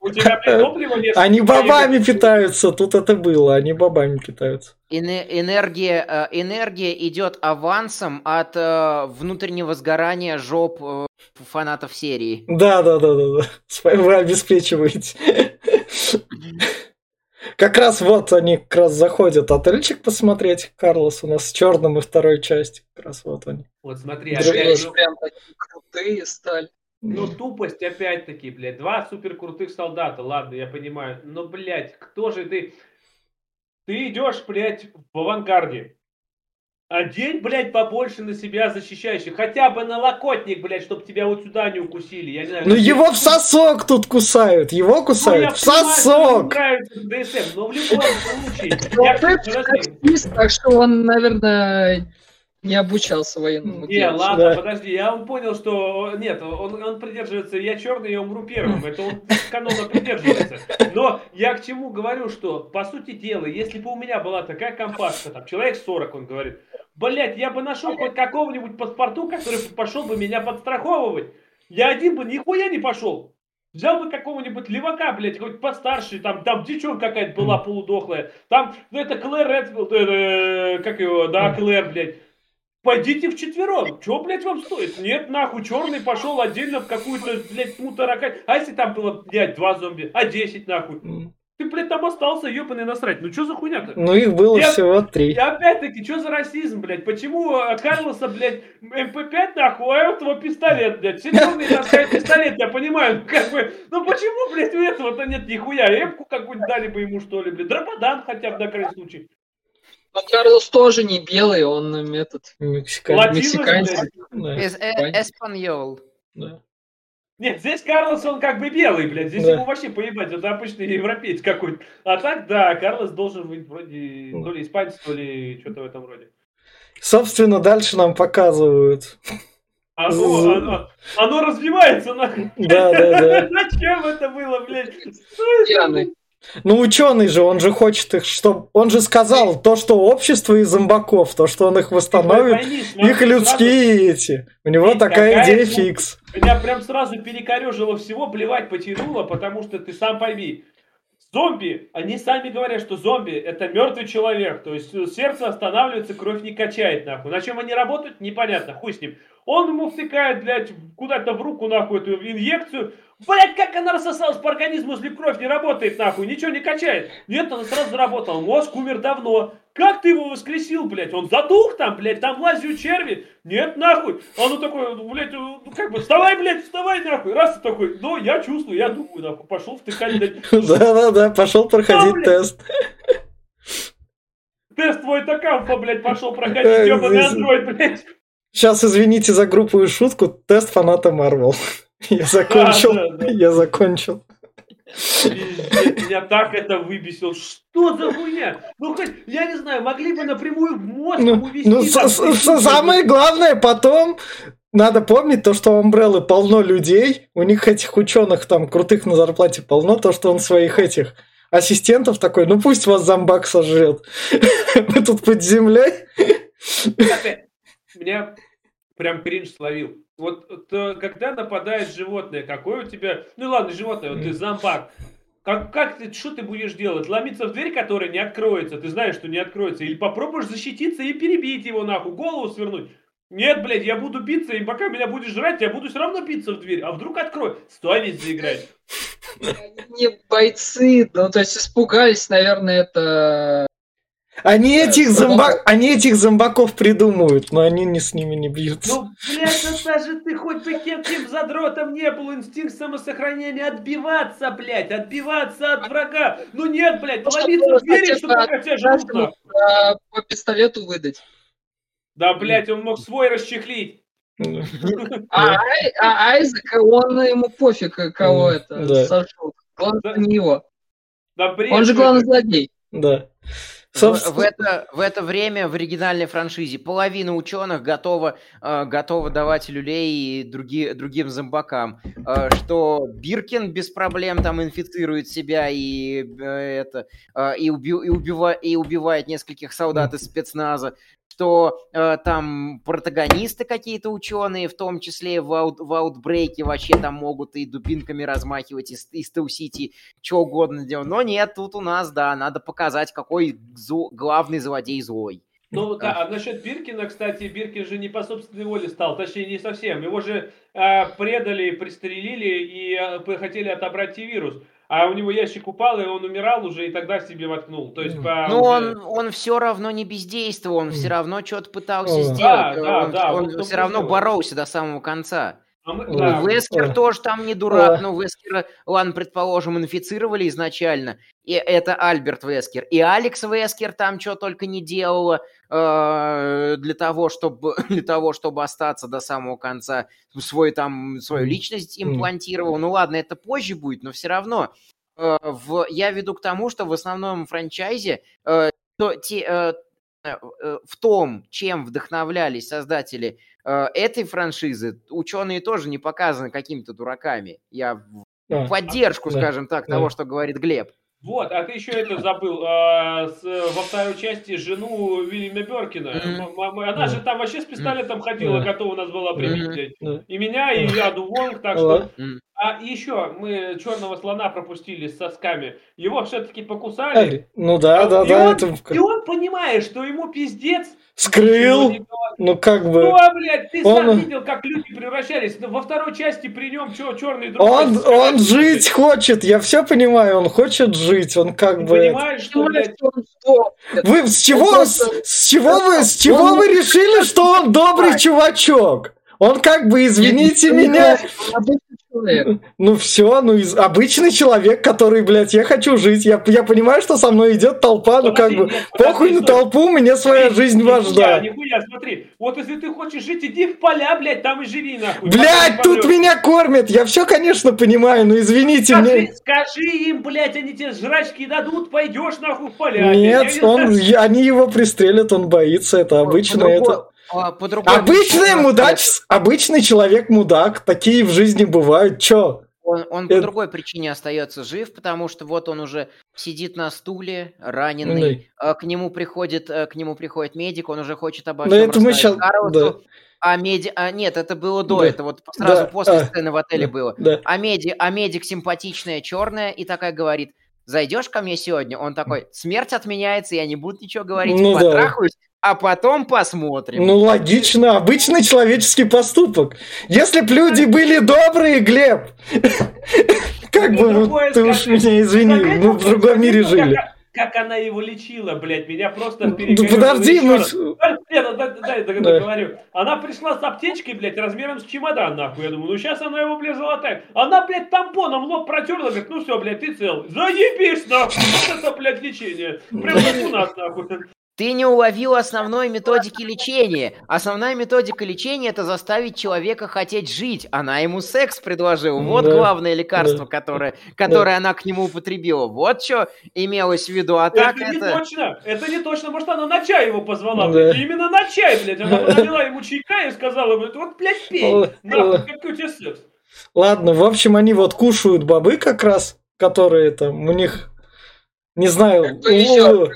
У тебя, блядь, топлива нет? Они поехать? питаются, тут это было, они бобами питаются. Эне- энергия, э, энергия идет авансом от э, внутреннего сгорания жоп э, фанатов серии. Да, да, да, да, да. Вы обеспечиваете. Как раз вот они как раз заходят отельчик посмотреть, Карлос, у нас с черным и второй части. Как раз вот они. Вот смотри, Друзья, опять, ну, прям такие крутые стали. Ну тупость опять-таки, блядь. Два супер крутых солдата, ладно, я понимаю. Но, блядь, кто же ты? Ты идешь, блядь, в авангарде. Одень, блядь, побольше на себя защищающих. Хотя бы на локотник, блядь, чтобы тебя вот сюда не укусили. Я не знаю. Ну его в сосок тут кусают, его Ну, кусают в понимаю, что ему сосок. нравится ДСМ, но в любом случае. Ну, я- подожди. так что он, наверное, не обучался военному Не, делу. ладно, Да. подожди, я он понял, что нет, он, он придерживается, я черный, я умру первым, это он канона придерживается. Но я к чему говорю, что, по сути дела, если бы у меня была такая компашка, там, человек 40, он говорит, блять, я бы нашел хоть какого-нибудь паспорту, который пошел бы меня подстраховывать. Я один бы нихуя не пошел. Взял бы какого-нибудь левака, блядь, хоть постарше, там, там девчонка какая-то была полудохлая, там, ну это Клэр Редфилд, э, как его, да, Клэр, блядь. Пойдите в четвером. Чего, блядь, вам стоит? Нет, нахуй, черный пошел отдельно в какую-то, блядь, тьму таракань. А если там было, блядь, два зомби, а десять, нахуй? Ты, блядь, там остался, ебаный насрать. Ну что за хуйня-то? Ну их было Я- всего И три. опять-таки, что за расизм, блядь? Почему э, Карлоса, блядь, МП5 нахуй, а у этого пистолет, блядь? Все черные таскают пистолет, я понимаю, ну, как бы, ну почему, блядь, у этого-то нет нихуя? Эмку какую-нибудь дали бы ему, что ли, блядь? Дробадан хотя бы на крайний случай. Но Карлос тоже не белый, он м, этот. Латинос, мексиканец. Да, э-. Español. да. Нет, здесь Карлос, он как бы белый, блядь. Здесь Да. ему вообще поебать, это обычный европеец какой-то. А так, да, Карлос должен быть вроде Ну. то ли испанец, то ли что-то в этом роде. Собственно, дальше нам показывают. Оно, З- оно, оно развивается, нахуй. Да, да, да. Зачем это было, блядь? Пьяный. Ну, ученый же, он же хочет их, чтобы... Он же сказал то, что общество из зомбаков, то, что он их восстановит, смотри, их сразу людские эти. У него Есть такая какая идея штука. фикс. Меня прям сразу перекорежило всего, плевать потянуло, потому что ты сам пойми. Зомби, они сами говорят, что зомби это мертвый человек. То есть сердце останавливается, кровь не качает, нахуй. На чем они работают, непонятно, хуй с ним. Он ему втыкает, блядь, куда-то в руку, нахуй, эту инъекцию. Блядь, как она рассосалась по организму, если кровь не работает, нахуй, ничего не качает. Нет, он сразу заработал. Мозг умер давно. Как ты его воскресил, блядь? Он задух там, блядь, там лазят черви. Нет, нахуй. А ну такой, ну, блядь, ну, как бы, вставай, блядь, вставай, нахуй. Раз ты такой, ну, я чувствую, я думаю, нахуй. Пошел втыкать, блядь. Да-да-да, пошел проходить тест. Тест твой такамфа, блядь, пошел проходить, ебаный андроид, блядь. Сейчас, извините за грубую шутку, тест фаната Марвел. Я закончил, Да, да, да. я закончил. Меня так это выбесил. Что за хуйня? Ну хоть, я не знаю, могли бы напрямую в мозг Ну, ему ввести ну, с- с- самое главное, потом надо помнить то, что у Umbrella полно людей, у них этих ученых там крутых на зарплате полно, то, что он своих этих ассистентов такой, ну пусть вас зомбак сожрет. Мы тут под землей. Меня прям кринж словил. Вот то, когда нападает животное, какое у тебя... Ну ладно, животное, вот ты зомбак. Как, как ты, что ты будешь делать? Ломиться в дверь, которая не откроется, ты знаешь, что не откроется. Или попробуешь защититься и перебить его нахуй, голову свернуть. Нет, блядь, я буду биться, и пока меня будешь жрать, я буду все равно биться в дверь. А вдруг открою? Совесть заиграть. Не бойцы, ну, то есть испугались, наверное, это... Они этих, зомба... они этих зомбаков придумывают, но они не с ними не бьются. Ну, блядь, ну даже ты хоть бы каким задротом не был, инстинкт самосохранения отбиваться, блядь, отбиваться от врага. Ну нет, блядь, Ну, чтобы в двери, хотя что бы пока тебя нахуй. а, по пистолету выдать. Да, блядь, он мог свой расчехлить. Ну, А, Ай- а Айзек, он ему пофиг, кого это да. сожрут. Главное, не его. Да, бред Он же главный злодей. Да. В, Собственно- в это, в это время в оригинальной франшизе половина ученых готова, э, готова давать люлей и други- другим зомбакам. Э, что Биркин без проблем там инфицирует себя и, э, это, э, и, уби- и, убива- и убивает нескольких солдат из спецназа. Что э, там протагонисты какие-то ученые, в том числе в, аут- в Outbreak е вообще там могут и дубинками размахивать, и, и стелсить и что угодно делать. Но нет, тут у нас, да, надо показать, какой зо- главный злодей злой. Ну да, а насчет Биркина, кстати, Биркин же не по собственной воле стал, точнее не совсем. Его же э, предали, пристрелили и э, хотели отобрать T-вирус. А у него ящик упал, и он умирал уже, и тогда себе воткнул. То есть по Но уже- он, он все равно не бездействовал, он все равно что-то пытался Да, сделать. да, он да, он вот том-то все равно дело. боролся до самого конца. А да, Вескер Ой. тоже там не дурак, Ой. ну Вескера, ладно, предположим, инфицировали изначально, и это Альберт Вескер, и Алекс Вескер там что только не делала э, для того, чтобы для того, чтобы остаться до самого конца, свой там свою личность имплантировал. Ну ладно, это позже будет, но все равно э, в, я веду к тому, что в основном франчайзе э, то, те, э, э, э, в том, чем вдохновлялись создатели э, этой франшизы, ученые тоже не показаны какими-то дураками. Я в А, поддержку, да, скажем так, да. того, что говорит Глеб. Вот, а ты еще это забыл. а, с- во второй части жену Вильяма Беркина. Она же там вообще с пистолетом ходила, Да. готова нас была да. И меня, и Яду Вонг, так что... А еще мы черного слона пропустили с сосками. Его все-таки покусали. Али, Ну да, да, и, да, он, это и он понимает, что ему пиздец. скрыл, ну как Ну, бы. а, блядь, ты Он- сам видел, как люди превращались. Ну, Во второй части при нем что, черный друг. Он, он жить хочет, я все понимаю, он хочет жить, он как Ты бы... понимаешь, что, блядь, что он сдохнет. Вы с чего, с, с чего вы, с чего Он- вы решили, что он добрый чувачок? Он как бы, извините меня, человек. ну все, ну из, обычный человек, который, блядь, я хочу жить, я, я понимаю, что со мной идет толпа, ну как бы, похуй на толпу, мне своя жизнь важна. Нихуя, смотри. Вот если ты хочешь жить, иди в поля, блядь, там и живи, нахуй. Блядь, тут меня кормят, я все, конечно, понимаю, но извините мне. скажи им, блядь, они тебе жрачки дадут, пойдешь нахуй в поля. Нет, он, они его пристрелят, он боится, это обычно По-другому- это... а, по-другому Обычный мудач, обычный человек-мудак, такие в жизни бывают, чё? Он, он по Это- другой причине остается жив, потому что вот он уже сидит на стуле, раненый, а, к нему приходит, э, к нему приходит медик, он уже хочет обо всем это мы щас- Карлосу, а меди... а, нет, это было до Да. этого, вот сразу Да, после а, сцены в отеле было. Да. А, меди... а медик симпатичная, черная, и такая говорит, зайдешь ко мне сегодня? Он такой, смерть отменяется, я не буду ничего говорить, Ну да. А потом посмотрим. Ну, логично, обычный человеческий поступок. Если б люди были добрые, Глеб, как бы, Ну, ты уж скажи. меня извини, мы в другом мире заметил, жили. Как, она его лечила, блядь, меня просто Ну, подожди, мы... Нет, ну, Да. договорю. Она пришла с аптечкой, блядь, размером с чемодан, нахуй. Я думаю, ну сейчас она его, блядь, золотая. Она, блядь, тампоном лоб протерла, говорит, ну все, блядь, ты цел. Заебись, нахуй. Вот это, блядь, лечение. Прям как у нас, нахуй. Ты не уловил основной методики лечения. Основная методика лечения это заставить человека хотеть жить. Она ему секс предложила. Вот Да, главное лекарство, да. которое, которое она к нему употребила. Вот что имелось в виду. А так это, не это... точно, это не точно. Может, она на чай его позвала, Да. блядь. Именно на чай, блядь. Она налила ему чайка и сказала, блядь, вот, блядь, пей. Какой у тебя секс. Ладно, в общем, они вот кушают бобы как раз, которые там у них, не знаю, Кто еще? л-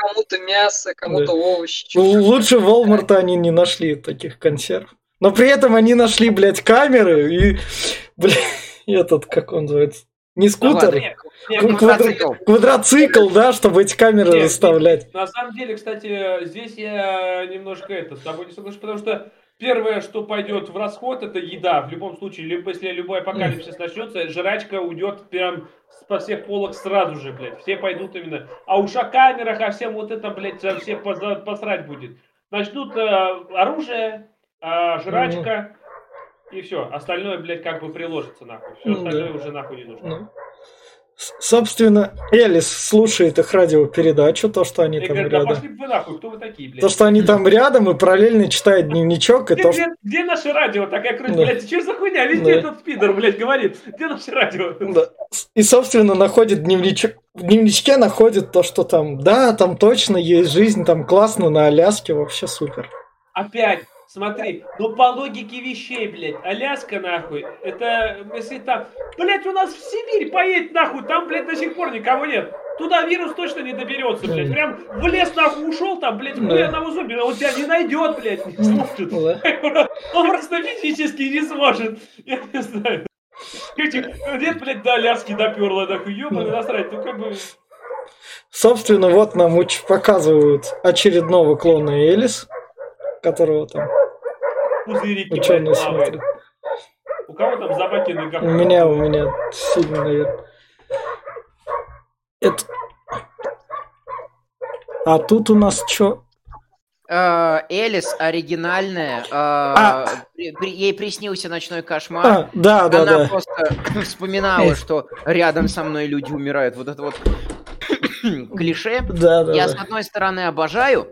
Кому-то мясо, кому-то овощи. л- лучше Волмарта они не нашли таких консерв. Но при этом они нашли, блядь, камеры и, блядь, этот, как он называется, не скутер, Нет, нет, Ну, на квадро- самом деле- квадроцикл, да, чтобы эти камеры Нет, расставлять. На самом деле, кстати, здесь я немножко это с тобой не соглашусь, потому что первое, что пойдет в расход, это еда. В любом случае, либо если любой апокалипсис начнется, жрачка уйдет прям по всех полок сразу же, блядь. Все пойдут именно. А уж о камерах, о всем вот это, блядь, всех поза- посрать будет. Начнут э, оружие, э, жрачка, и все. Остальное, блядь, как бы приложится нахуй. Все Ну остальное уже нахуй не нужно. Собственно, Элис слушает их радиопередачу, то, что они И там говорят, да рядом. пошли бы вы нахуй, кто вы такие, блядь? То, что они там рядом и параллельно читают дневничок, и Где, то, где, где наше радио? Такая круть, Да. блядь, что за хуйня? Везде Да. этот спидер, блядь, говорит. Где наше радио? Да. И, собственно, находит дневничок. В дневничке находит то, что там, да, там точно есть жизнь, там классно на Аляске, вообще супер. Опять, смотри, ну по логике вещей, блядь, Аляска, нахуй, это, если там, блядь, у нас в Сибирь поедет, нахуй, там, блядь, до сих пор никого нет. Туда вирус точно не доберется, блядь. Прям в лес, нахуй, ушел, там, блядь, хуй одного зомби, он тебя не найдет, блядь, не сможет. Ну. Он просто физически не сможет. Я не знаю. Нет, блядь, до Аляски доперло, такой, ёбаный насрать, ну как бы... Собственно, вот нам уч- показывают очередного клона Элис, которого там Пузырики, ученые плавают. смотрят. У кого там собаки на У меня, у меня сильно, наверное. Это... А тут у нас что? Э, Элис оригинальная. э, А. при- при- ей приснился ночной кошмар. А, да, да, Она да. просто вспоминала, что рядом со мной люди умирают. Вот это вот клише. Да, да, Я, с да. одной стороны, обожаю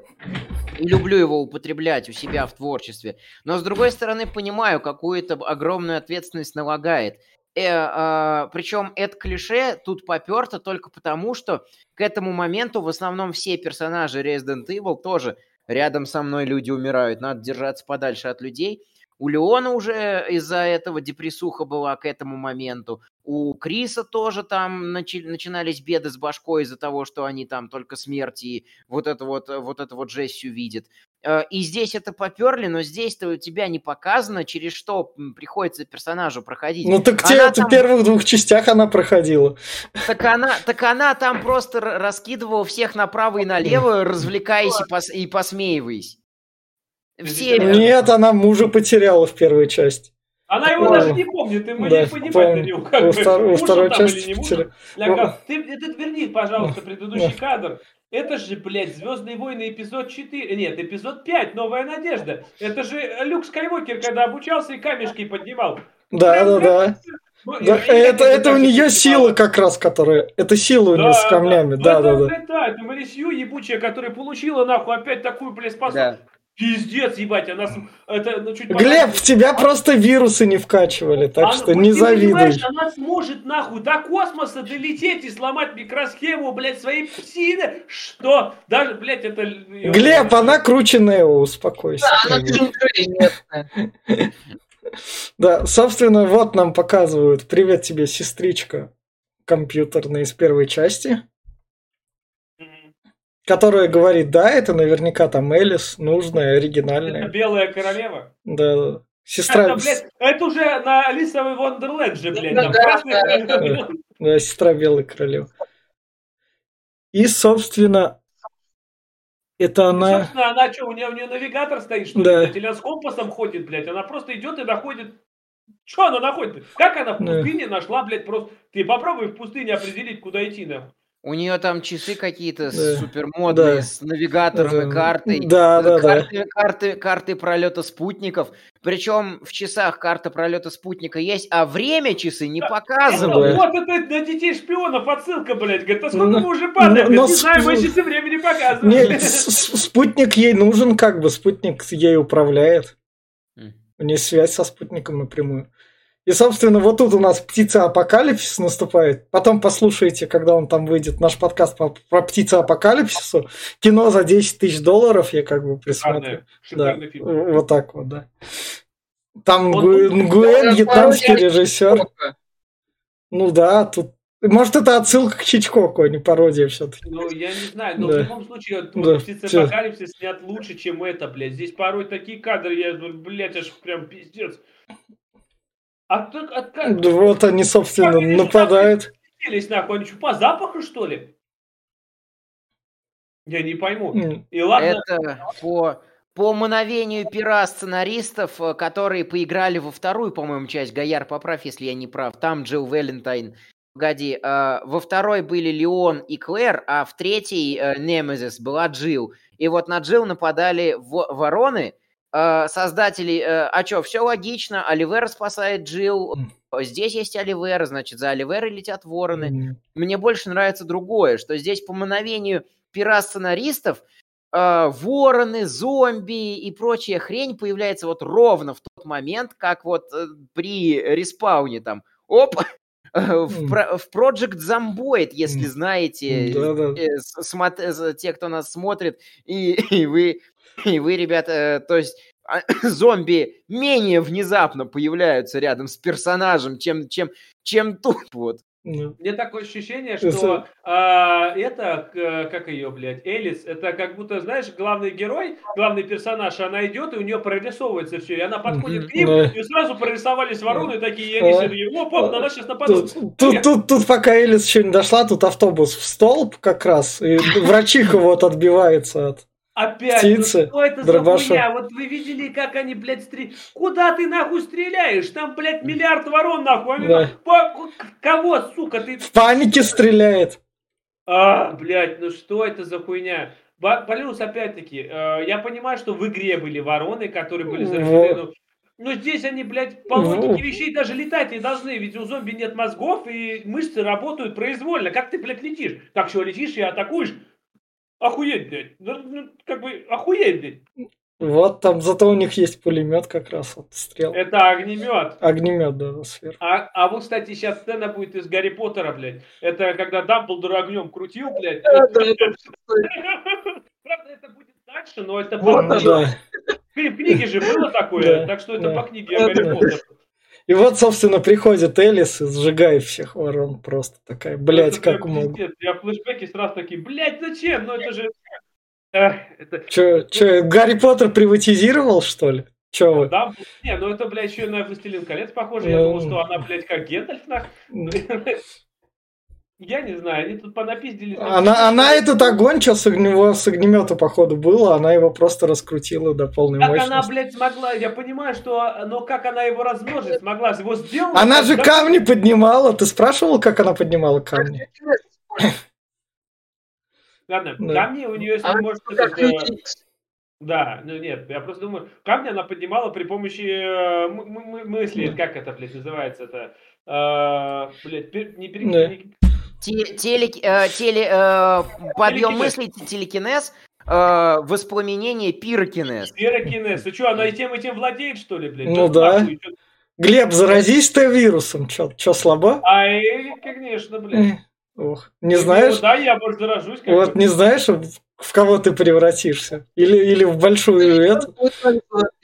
люблю его употреблять у себя в творчестве, но, с другой стороны, понимаю, какую это огромную ответственность налагает. причем это клише тут поперто только потому, что к этому моменту в основном все персонажи Resident Evil тоже рядом со мной люди умирают, надо держаться подальше от людей. У Леона уже из-за этого депрессуха была к этому моменту. У Криса тоже там начи- начинались беды с башкой из-за того, что они там только смерть и вот это вот, вот это вот жесть увидят. Э, И здесь это поперли, но здесь-то у тебя не показано, через что приходится персонажу проходить. Ну так Она те, это там- в первых двух частях она проходила. Так она, так она там просто раскидывала всех направо и налево, развлекаясь и, пос- и посмеиваясь. Все... Нет, она мужа потеряла в первой части. Она его Помню. даже не помнит, и мы Да, не понимаем него, как во муж он второй там части или не муж. потеряла. Ля, как- Ты это верни, пожалуйста, предыдущий кадр. Это же, блядь, Звездные войны эпизод 4. Нет, эпизод 5, Новая надежда. Это же Люк Скайуокер, когда обучался и камешки поднимал. Да, да, да. Ну, Да, и- и это, камешки это у нее сила как раз, которая... Это сила у нее с камнями, да, это, да, да. блядь, да, это Марисью ебучая, которая получила, нахуй, опять такую, блядь, способность. Да. Пиздец, ебать, она... Это, ну, чуть Глеб, в тебя просто вирусы не вкачивали, так Она- что вот не ты завидуй. Она сможет нахуй до космоса долететь и сломать микросхему, блядь, своей псины. Что? Даже, блядь, это... Глеб, она круче Нео, успокойся. Да, она. Да, собственно, вот нам показывают. Привет тебе, сестричка компьютерная из первой части. Которая говорит, да, это наверняка там Элис, нужная, Это оригинальная. белая королева. Да, да. Это, Сестра... блядь, это уже на Алиса в Вондерленд же, блядь. Там Да, красная да, королева. Да, сестра Белой Королевы. И, собственно, это И, она... собственно, она что, у нее, у нее навигатор стоит, что ли, Да. блядь, или она с компасом ходит, блядь, она просто идет и находит... Что она находит? Как она в Да. пустыне нашла, блядь, просто... Ты попробуй в пустыне определить, куда идти, нахуй. У нее там часы какие-то Да. супермодные, Да. с навигатором и Э, картой. Да, да, да. карты, карты, карты пролета спутников. Причем в часах карта пролета спутника есть, а время часы не показывают. Да. вот это на детей шпионов отсылка, блядь. Говорит, а сколько Ну, мы уже падаем? но- но не знаю, мы часы времени показываем. Не, с- с- спутник ей нужен, как бы, спутник ей управляет. У нее связь со спутником напрямую. И, собственно, вот тут у нас птица апокалипсис наступает. Потом послушайте, когда он там выйдет, наш подкаст по- про птицу апокалипсису. Кино за 10 тысяч долларов я как бы присмотрю. Шикарный, Да, фильм. вот так вот, да. Там Гу- тут- Гуэн, вьетнамский режиссер. Ну да, тут... Может, это отсылка к Хичкоку, а не пародия все-таки. Ну, я не знаю, но Да. в любом случае, вот Да, «Птица всё. апокалипсис» снят лучше, чем это, блядь. Здесь порой такие кадры, я, ну, блядь, аж прям пиздец. А так, а как? Да Вот они, собственно, Как они нападают. Делись, нахуй, они что, по запаху, что ли? Я не пойму. М, И ладно, Это по, по мановению пера сценаристов, э, которые поиграли во вторую, по-моему, часть. Гояр, поправь, если я не прав. Там Джилл Валентайн. Погоди, э, во второй были Леон и Клэр, а в третьей э, Немезис была Джилл. И вот на Джилл нападали во- вороны. Э, создатели, э, а что, все логично, Оливера спасает Джилл, здесь есть Оливера, значит, за Оливерой летят вороны. м, Мне больше нравится другое, что здесь по мановению пера сценаристов э, вороны, зомби и прочая хрень появляется вот ровно в тот момент, как вот э, при респауне там. Оп! В, про- в Project Zomboid, если знаете, э, с- смот- э, те, кто нас смотрит, и, и вы, и вы, ребята, э, то есть а, зомби менее внезапно появляются рядом с персонажем, чем, чем, чем тут вот. м. мне такое ощущение, Это- что а, это, к- как ее, блядь, Элис, это как будто, знаешь, главный герой, главный персонаж, она идет, и у нее прорисовывается все, и она подходит к ним, Да. и сразу прорисовались вороны такие, и Да. они такие, оп, оп, на нас сейчас нападут. Тут, тут, тут, тут пока Элис еще не дошла, тут автобус в столб как раз, и врачиха вот отбивается от... Опять, Птицы, ну что это дробаша. за хуйня? Вот вы видели, как они, блядь, стреляют? Куда ты нахуй стреляешь? Там, блядь, миллиард ворон нахуй. Они Да. по- Кого, сука, ты... В панике стреляет. А, блядь, ну что это за хуйня? Плюс, опять-таки, э, я понимаю, что в игре были вороны, которые были заражены, Вот. но- здесь они, блядь, по Вот. логике вещей даже летать не должны, ведь у зомби нет мозгов, и мышцы работают произвольно. Как ты, блядь, летишь? Так что, летишь и атакуешь? Охуеть, блядь. Ну, ну, как бы, охуеть, блядь. Вот там зато у них есть пулемет как раз, вот стрел. Это огнемет. Огнемет, да, сверху. А, а вот, кстати, сейчас сцена будет из Гарри Поттера, блядь. Это когда Дамблдор огнем крутил, блядь. Правда, это будет дальше, но это Вот по-. Да. в книге же было такое, так что это по книге Гарри Да. И вот, собственно, приходит Элис и сжигает всех ворон просто такая, блядь, Это как пиздец. Я в флешбеке сразу такие, блядь, зачем? Ну это же... Эх, это... Че, че, Гарри Поттер приватизировал, что ли? Че вы? Да, не, ну это, блядь, еще на «Властелин колец» похоже. Я Ну. думал, что она, блядь, как Гендальф, нах. Я не знаю, они тут понапиздили. Она, она этот огонь, что с, огнево, с огнемета, походу, было, она его просто раскрутила до полной Как она, мощности. блядь, смогла, я понимаю, что, но как она его размножит, смогла, его сделать. Она же да? камни поднимала. Ты спрашивал, как она поднимала камни? Ладно, Да. камни у нее, если Она может, как да, ну нет, я просто думаю, камни она поднимала при помощи э, м- м- м- мысли, как это, блядь, называется это, э, блядь, пер- не, пере- Да. не- Те- теле, э, теле, э, подъем Телекинез. мыслей, телекинез, э, воспламенение, пирокинез. пирокинез. Ты что, она и тем, и тем владеет, что ли, блядь? Ну Чё да. нахуй, чё- Глеб, заразись ты вирусом. Че, че слабо? А, э, конечно, блядь. Ох, не Ну, знаешь? Да, я, может, заражусь. как Вот не знаешь, в кого ты превратишься. Или, или в большую эту.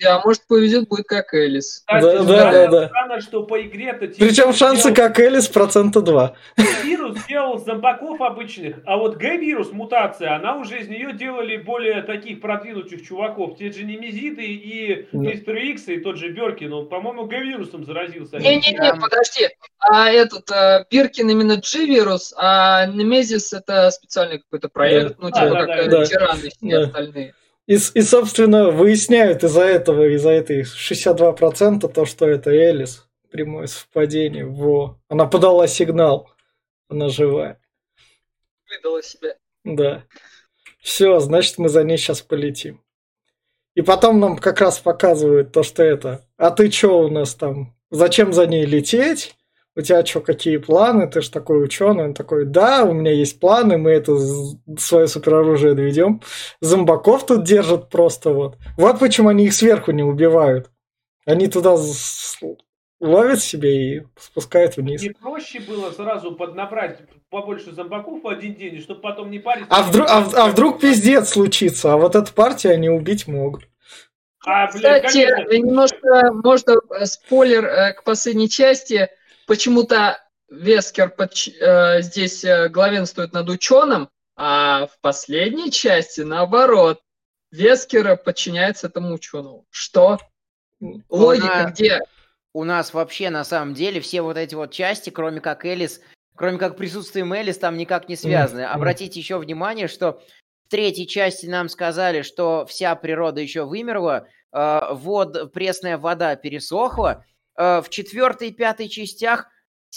А может повезет, будет как Элис. Кстати, Да, да, да, да. Странно, что по игре-то... типа, Причем шансы сделал- как Элис процента 2. Вирус делал зомбаков обычных, а вот Г-вирус, мутация, она уже из нее делали более таких продвинутых чуваков. Те же Немезиды и Да. Мистер Икс, и тот же Беркин, он, по-моему, Г-вирусом заразился. Не-не-не, подожди. А этот э, Биркин именно G-вирус, а Немезис это специальный какой-то проект, ну Да, типа да, как да, да. тираны все Да. остальные. И, и, собственно, выясняют из-за этого, из-за этой 62% то, что это Элис. Прямое совпадение. Во. Она подала сигнал. Она живая. Выдала себя. Да. Все, значит, мы за ней сейчас полетим. И потом нам как раз показывают то, что это. А ты чё у нас там? Зачем за ней лететь? У тебя что, какие планы? Ты же такой ученый. Он такой, да, у меня есть планы, мы это свое супероружие доведем. Зомбаков тут держат просто вот. Вот почему они их сверху не убивают. Они туда ловят себе и спускают вниз. Не проще было сразу поднабрать побольше зомбаков в один день, чтобы потом не париться. А вдруг, а, а вдруг пиздец случится, а вот эту партию они убить могут. А, блядь, Кстати, конечно. немножко, можно э, спойлер э, к последней части. Почему-то Вескер подч- э, здесь э, главенствует над ученым, а в последней части, наоборот, Вескера подчиняется этому ученому. Что? Логика Она- где? У нас вообще на самом деле все вот эти вот части, кроме как Элис, кроме как присутствием Элис, там никак не связаны. Мгм. Обратите еще внимание, что в третьей части нам сказали, что вся природа еще вымерла, э, вод, пресная вода пересохла. Э, в четвертой и пятой частях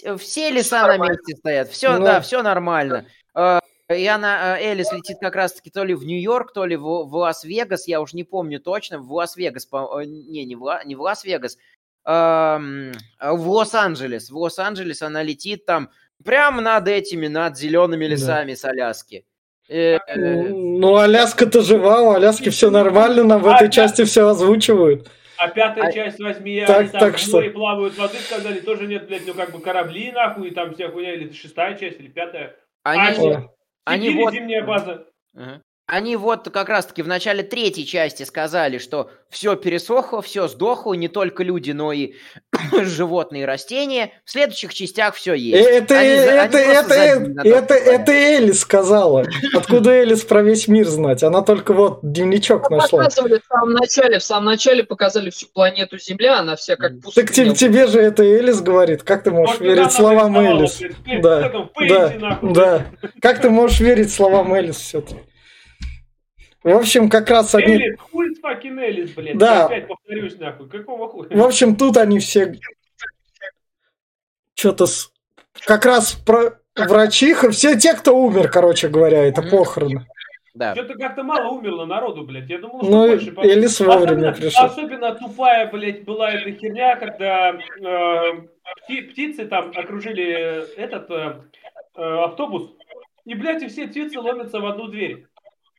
э, все леса на нормально. месте стоят. Все, Ну. да, все нормально. Э, и она, Элис летит как раз-таки то ли в Нью-Йорк, то ли в, в Лас-Вегас, я уж не помню точно. В Лас-Вегас, по- не, не в, не в Лас-Вегас, эм, в Лос-Анджелес. В Лос-Анджелес она летит там прямо над этими, над зелеными Да. лесами с Аляски. Э, э, Ну, Аляска-то жива, у Аляски все нормально, нам в этой да. части все озвучивают. А пятая А- часть возьми, Так- они там так в что- плавают, воды сказали, тоже нет, блядь, ну как бы корабли нахуй, и там вся хуйня, или это шестая часть, или пятая. они, а, они Сибирь, вот... зимняя база. Ага. Они вот как раз-таки в начале третьей части сказали, что все пересохло, все сдохло, не только люди, но и животные и растения. В следующих частях все э, есть. Это, Они это, они это, на это, то, это, это Элис сказала. Откуда Элис про весь мир знать? Она только вот дневничок нашла. Показывали в самом начале, в самом начале показали всю планету Земля, она вся как Так тебе, тебе же это Элис говорит. Как ты можешь Вот верить словам Элис? Да, да, да. Как ты можешь верить словам Элис все-таки? В общем, как раз они... Элис, хуй с fucking Элис, блядь. Да. Я опять повторюсь, нахуй. Какого хуя? В общем, тут они все что-то с... как раз про врачиха, все те, кто умер, короче говоря, это похороны. Да. Что-то как-то мало умерло народу, блядь. Я думал, что Ну, больше. Элис вовремя особенно, пришел. особенно тупая, блядь, была эта херня, когда э, пти- птицы там окружили этот э, э, автобус, и, блядь, и все птицы ломятся в одну дверь.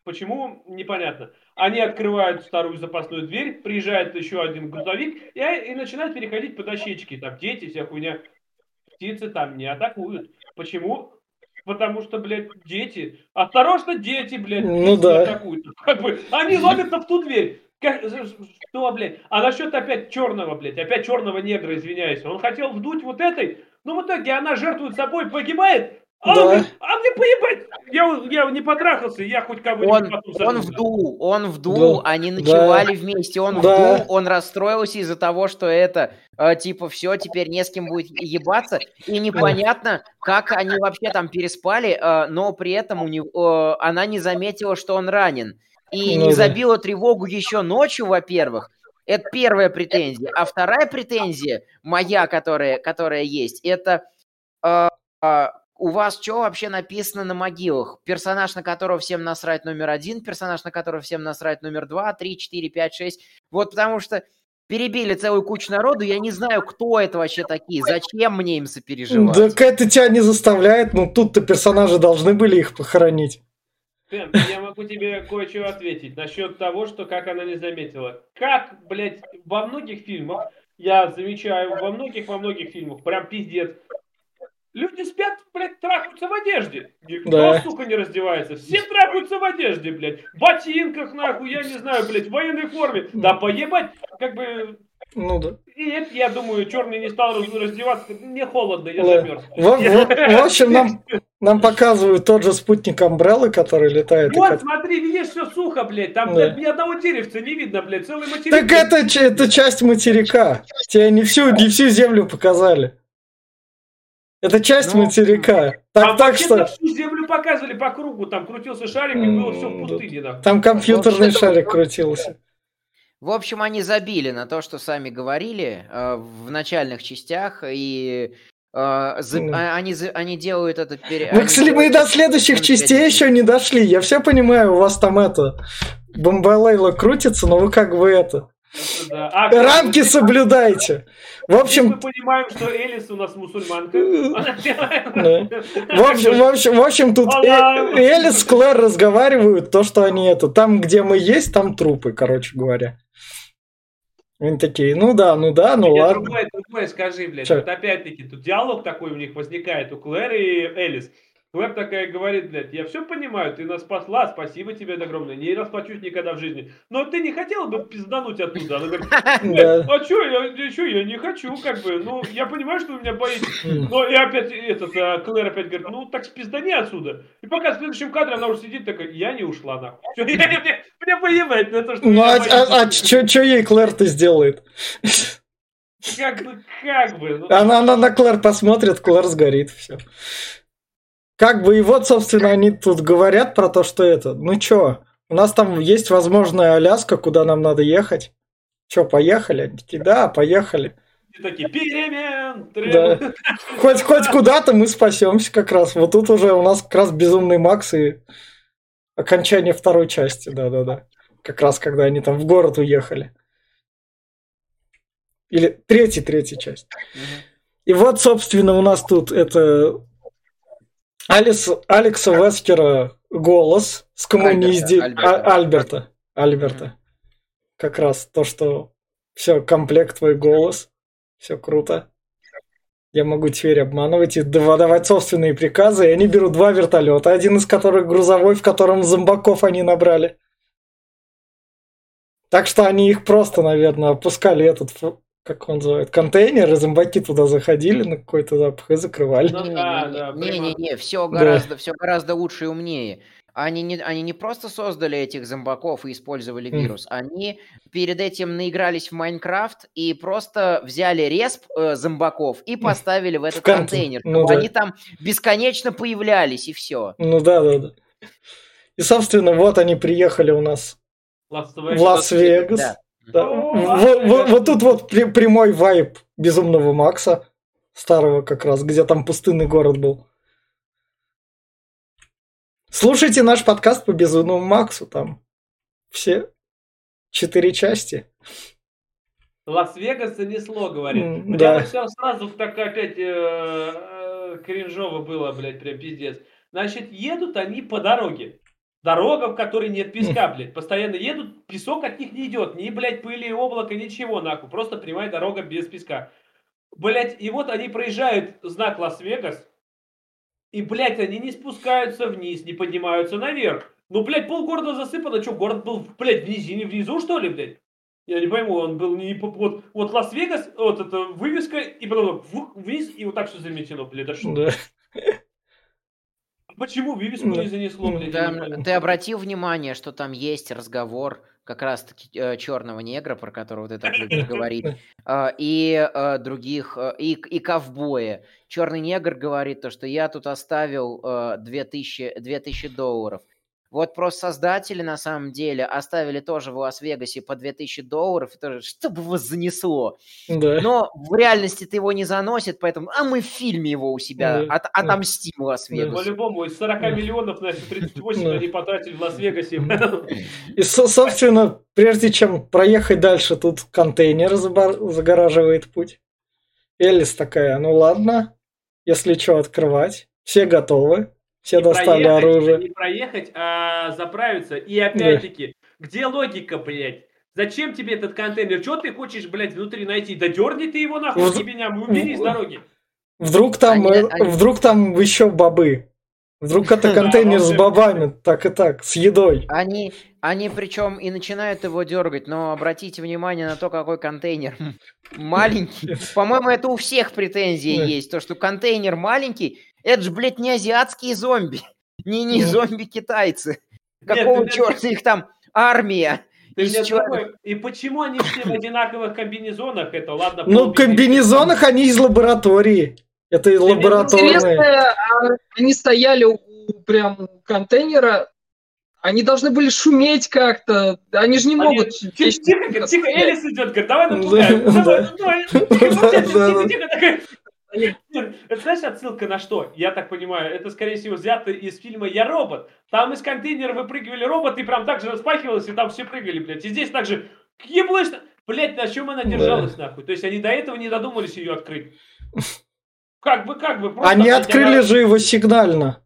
Почему? Непонятно. Они открывают вторую запасную дверь, приезжает еще один грузовик и, и начинают переходить по дощечке. Там дети, вся хуйня. Птицы там не атакуют. Почему? Потому что, блядь, дети. Осторожно, дети, блядь, Ну да. атакуют. Как бы, они ломятся в ту дверь. Как- что, блядь? А насчет опять черного, блядь, опять черного негра, извиняюсь. Он хотел вдуть вот этой, но в итоге она жертвует собой, погибает. А, Да. он а мне поебать, я, я не потрахался, я хоть кого-нибудь Он, потом он вдул, он вдул, Да. они ночевали вместе, он Да. вдул, он расстроился из-за того, что это, э, типа, все, теперь не с кем будет ебаться, и непонятно, как они вообще там переспали, э, но при этом у него, э, она не заметила, что он ранен, и Ну не да. забила тревогу еще ночью, во-первых, это первая претензия, а вторая претензия, моя, которая, которая есть, это... э, э, у вас что вообще написано на могилах? Персонаж, на которого всем насрать номер один, персонаж, на которого всем насрать номер два, три, четыре, пять, шесть. Вот потому что перебили целую кучу народу, я не знаю, кто это вообще такие, зачем мне им сопереживать. Так это тебя не заставляет, ну тут-то персонажи должны были их похоронить. Тем, я могу тебе кое-что ответить насчет того, что как она не заметила. Как, блядь, во многих фильмах, я замечаю, во многих, во многих фильмах, прям пиздец, Люди спят, блядь, трахаются в одежде. Никто, Да. сука, не раздевается. Все трахаются в одежде, блядь. В ботинках, нахуй, я не знаю, блядь, в военной форме. Да поебать, как бы... Ну да. И это, я думаю, черный не стал раз- раздеваться. Мне холодно, я Да. замерз. В, в- в общем, нам, нам показывают тот же спутник Umbrella, который летает. и Вот, кат- смотри, видишь, все сухо, блядь. Там, Да. блядь, ни одного деревца не видно, блядь. Целый материк. Так это, это часть материка. Тебе не всю, не всю землю показали. Это часть Ну, материка. А Так, так вообще-то что всю землю показывали по кругу. Там крутился шарик, и было все в пустыне, нахуй. там компьютерный Вообще-то- шарик крутился. В общем, они забили на то, что сами говорили э, в начальных частях, и э, за- Ну. а- они, за- они делают это... пере- Мы, они к сли- мы до следующих частей еще не дошли. Я все понимаю, у вас там это... Бомбалейла крутится, но вы как бы это... Да. А, Рамки соблюдайте. В общем, мы понимаем, что Элис у нас мусульманка. В общем, в общем, в общем тут Э-. Элис с Клэр разговаривают, то, что они это, там, где мы есть, там трупы, короче говоря. Они такие, ну да, ну да, ну Нет, ладно. другое, другое скажи, блядь. Чё? Вот опять-таки, тут диалог такой у них возникает, у Клэр и Элис. Клэр такая говорит, блядь, я все понимаю, ты нас спасла, спасибо тебе огромное, не расплачусь никогда в жизни. Но ты не хотела бы пиздануть оттуда? Она говорит, а что, я, чё, я не хочу, как бы, ну, я понимаю, что вы меня боитесь. Но и опять этот, а, Клэр опять говорит, ну, так спиздани отсюда. И пока в следующем кадре она уже сидит такая, я не ушла, нахуй. Я- я- Мне мне поебать на то, что... Ну меня а, а, боитесь. что ей Клэр-то сделает? Как бы, как бы. ну, Она, она на Клэр посмотрит, Клэр сгорит, все. Как бы, и вот, собственно, они тут говорят про то, что это, ну чё, у нас там есть возможная Аляска, куда нам надо ехать. Чё, поехали? Они такие, да, поехали. И такие, перемен, Да. Хоть, хоть куда-то мы спасемся как раз. Вот тут уже у нас как раз безумный Макс и окончание второй части, да-да-да. Как раз когда они там в город уехали. Или третий, третья часть. И вот, собственно, у нас тут это Алис, Алекса Вескера голос с коммунизди... Альберта, А- Альберта. Альберта. Как раз то, что все, комплект твой голос. Все круто. Я могу теперь обманывать и давать собственные приказы. И они берут два вертолета, один из которых грузовой, в котором зомбаков они набрали. Так что они их просто, наверное, опускали этот, как он называет, контейнер, и зомбаки туда заходили на какой-то запах и закрывали. Ну да, да, Не-не-не, все Да. гораздо, все гораздо лучше и умнее. Они не, они не просто создали этих зомбаков и использовали вирус, они перед этим наигрались в Майнкрафт и просто взяли респ э, зомбаков и поставили в этот кон- контейнер. ну да. Они там бесконечно появлялись и все. Ну да, да, да. И, собственно, вот они приехали у нас в Лас-Вегас. Да. Да. О, В- Лас-Вегас. Вот, вот тут вот прямой вайб безумного Макса, старого как раз, где там пустынный город был. Слушайте наш подкаст по безумному Максу, там все четыре части. Лас-Вегас занесло, говорит. Мне да. вот всё сразу так опять э, э, кринжово было, блядь, прям пиздец. Значит, едут они по дороге. Дорога, в которой нет песка, блядь. Постоянно едут, песок от них не идет. Ни, блядь, пыли, облака, ничего, нахуй. Просто прямая дорога без песка. Блядь, и вот они проезжают знак Лас-Вегас. И, блядь, они не спускаются вниз, не поднимаются наверх. Ну, блядь, полгорода засыпано. Что, город был, блядь, в низине, внизу, что ли, блядь? Я не пойму, он был не... Вот, вот Лас-Вегас, вот эта вывеска, и потом вниз, и вот так все заметено, блядь. Да что? Да. Почему вывеску Да. не занесло, блядь? я Да, не пойму. ты обратил внимание, что там есть разговор как раз-таки черного негра, про которого ты так любишь говорить, а, и а, других, и, и ковбоя. Черный негр говорит то, что я тут оставил а, 2000, 2000 долларов. Вот просто создатели на самом деле оставили тоже в Лас-Вегасе по 2000 долларов, и тоже, чтобы вас занесло. Да. Но в реальности ты его не заносит, поэтому, а мы в фильме его у себя Да, от- да. отомстим Лас-Вегасу. По-любому, из 40 Да. миллионов, на 38 Да. они потратили в Лас-Вегасе. И, со- собственно, прежде чем проехать дальше, тут контейнер загораживает путь. Элис такая, ну ладно, если что, открывать. Все готовы, все достали проехать, оружие. Не проехать, а заправиться. И опять-таки, где логика, блядь? Зачем тебе этот контейнер? Что ты хочешь, блядь, внутри найти? Да дерни ты его нахуй, Вот- ебеням, и убери с в- дороги. Вдруг там, Они- э, они- вдруг там еще бобы. Вдруг это Да, контейнер с бобами, так и так, с едой. Они, они причем и начинают его дергать, но обратите внимание на то, какой контейнер маленький. По-моему, это у всех претензии Да. есть, то, что контейнер маленький, это же, блядь, не азиатские зомби, не, не Ну. зомби-китайцы. Нет, Какого ты- черта их там армия? Ты из другой- И почему они все в одинаковых комбинезонах? Это ладно. Ну, в комбинезонах они из лаборатории. Это и лабораторные. Интересно, а они стояли у прям контейнера, они должны были шуметь как-то. Они же не Они- могут... Тихо, тихо, тихо. Элис идет, говорит, давай Да, напугаем. Тихо, тихо, тихо. Нет, Это знаешь отсылка на что? Я так понимаю, это скорее всего взято из фильма «Я робот». Там из контейнера выпрыгивали роботы, и прям так же распахивалось, и там все прыгали, блядь. И здесь так же, еблышно. Блядь, на чем она Да. держалась, нахуй? То есть они до этого не додумались ее открыть. Как бы, как бы. просто, Они открыли она- же его сигнально.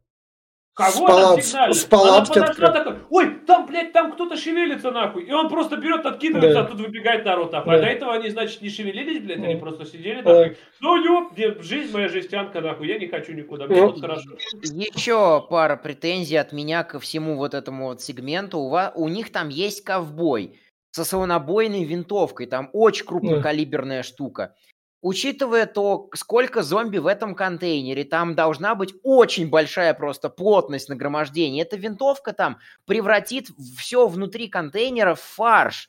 Кого С там палат- сигналит? с палатки Она подошла такой, ой, там, блядь, там кто-то шевелится, нахуй. И он просто берет, откидывается, Да. а тут выбегает народ, нахуй. Да. А до этого они, значит, не шевелились, блядь, они Да. просто сидели, Да. такой, ну, ёб, жизнь моя жестянка, нахуй, я не хочу никуда, мне Ну, тут хорошо. Еще пара претензий от меня ко всему вот этому вот сегменту. У, ва- у них там есть ковбой со слонобойной винтовкой. Там очень крупнокалиберная штука. Учитывая то, сколько зомби в этом контейнере, там должна быть очень большая просто плотность нагромождения. Эта винтовка там превратит все внутри контейнера в фарш.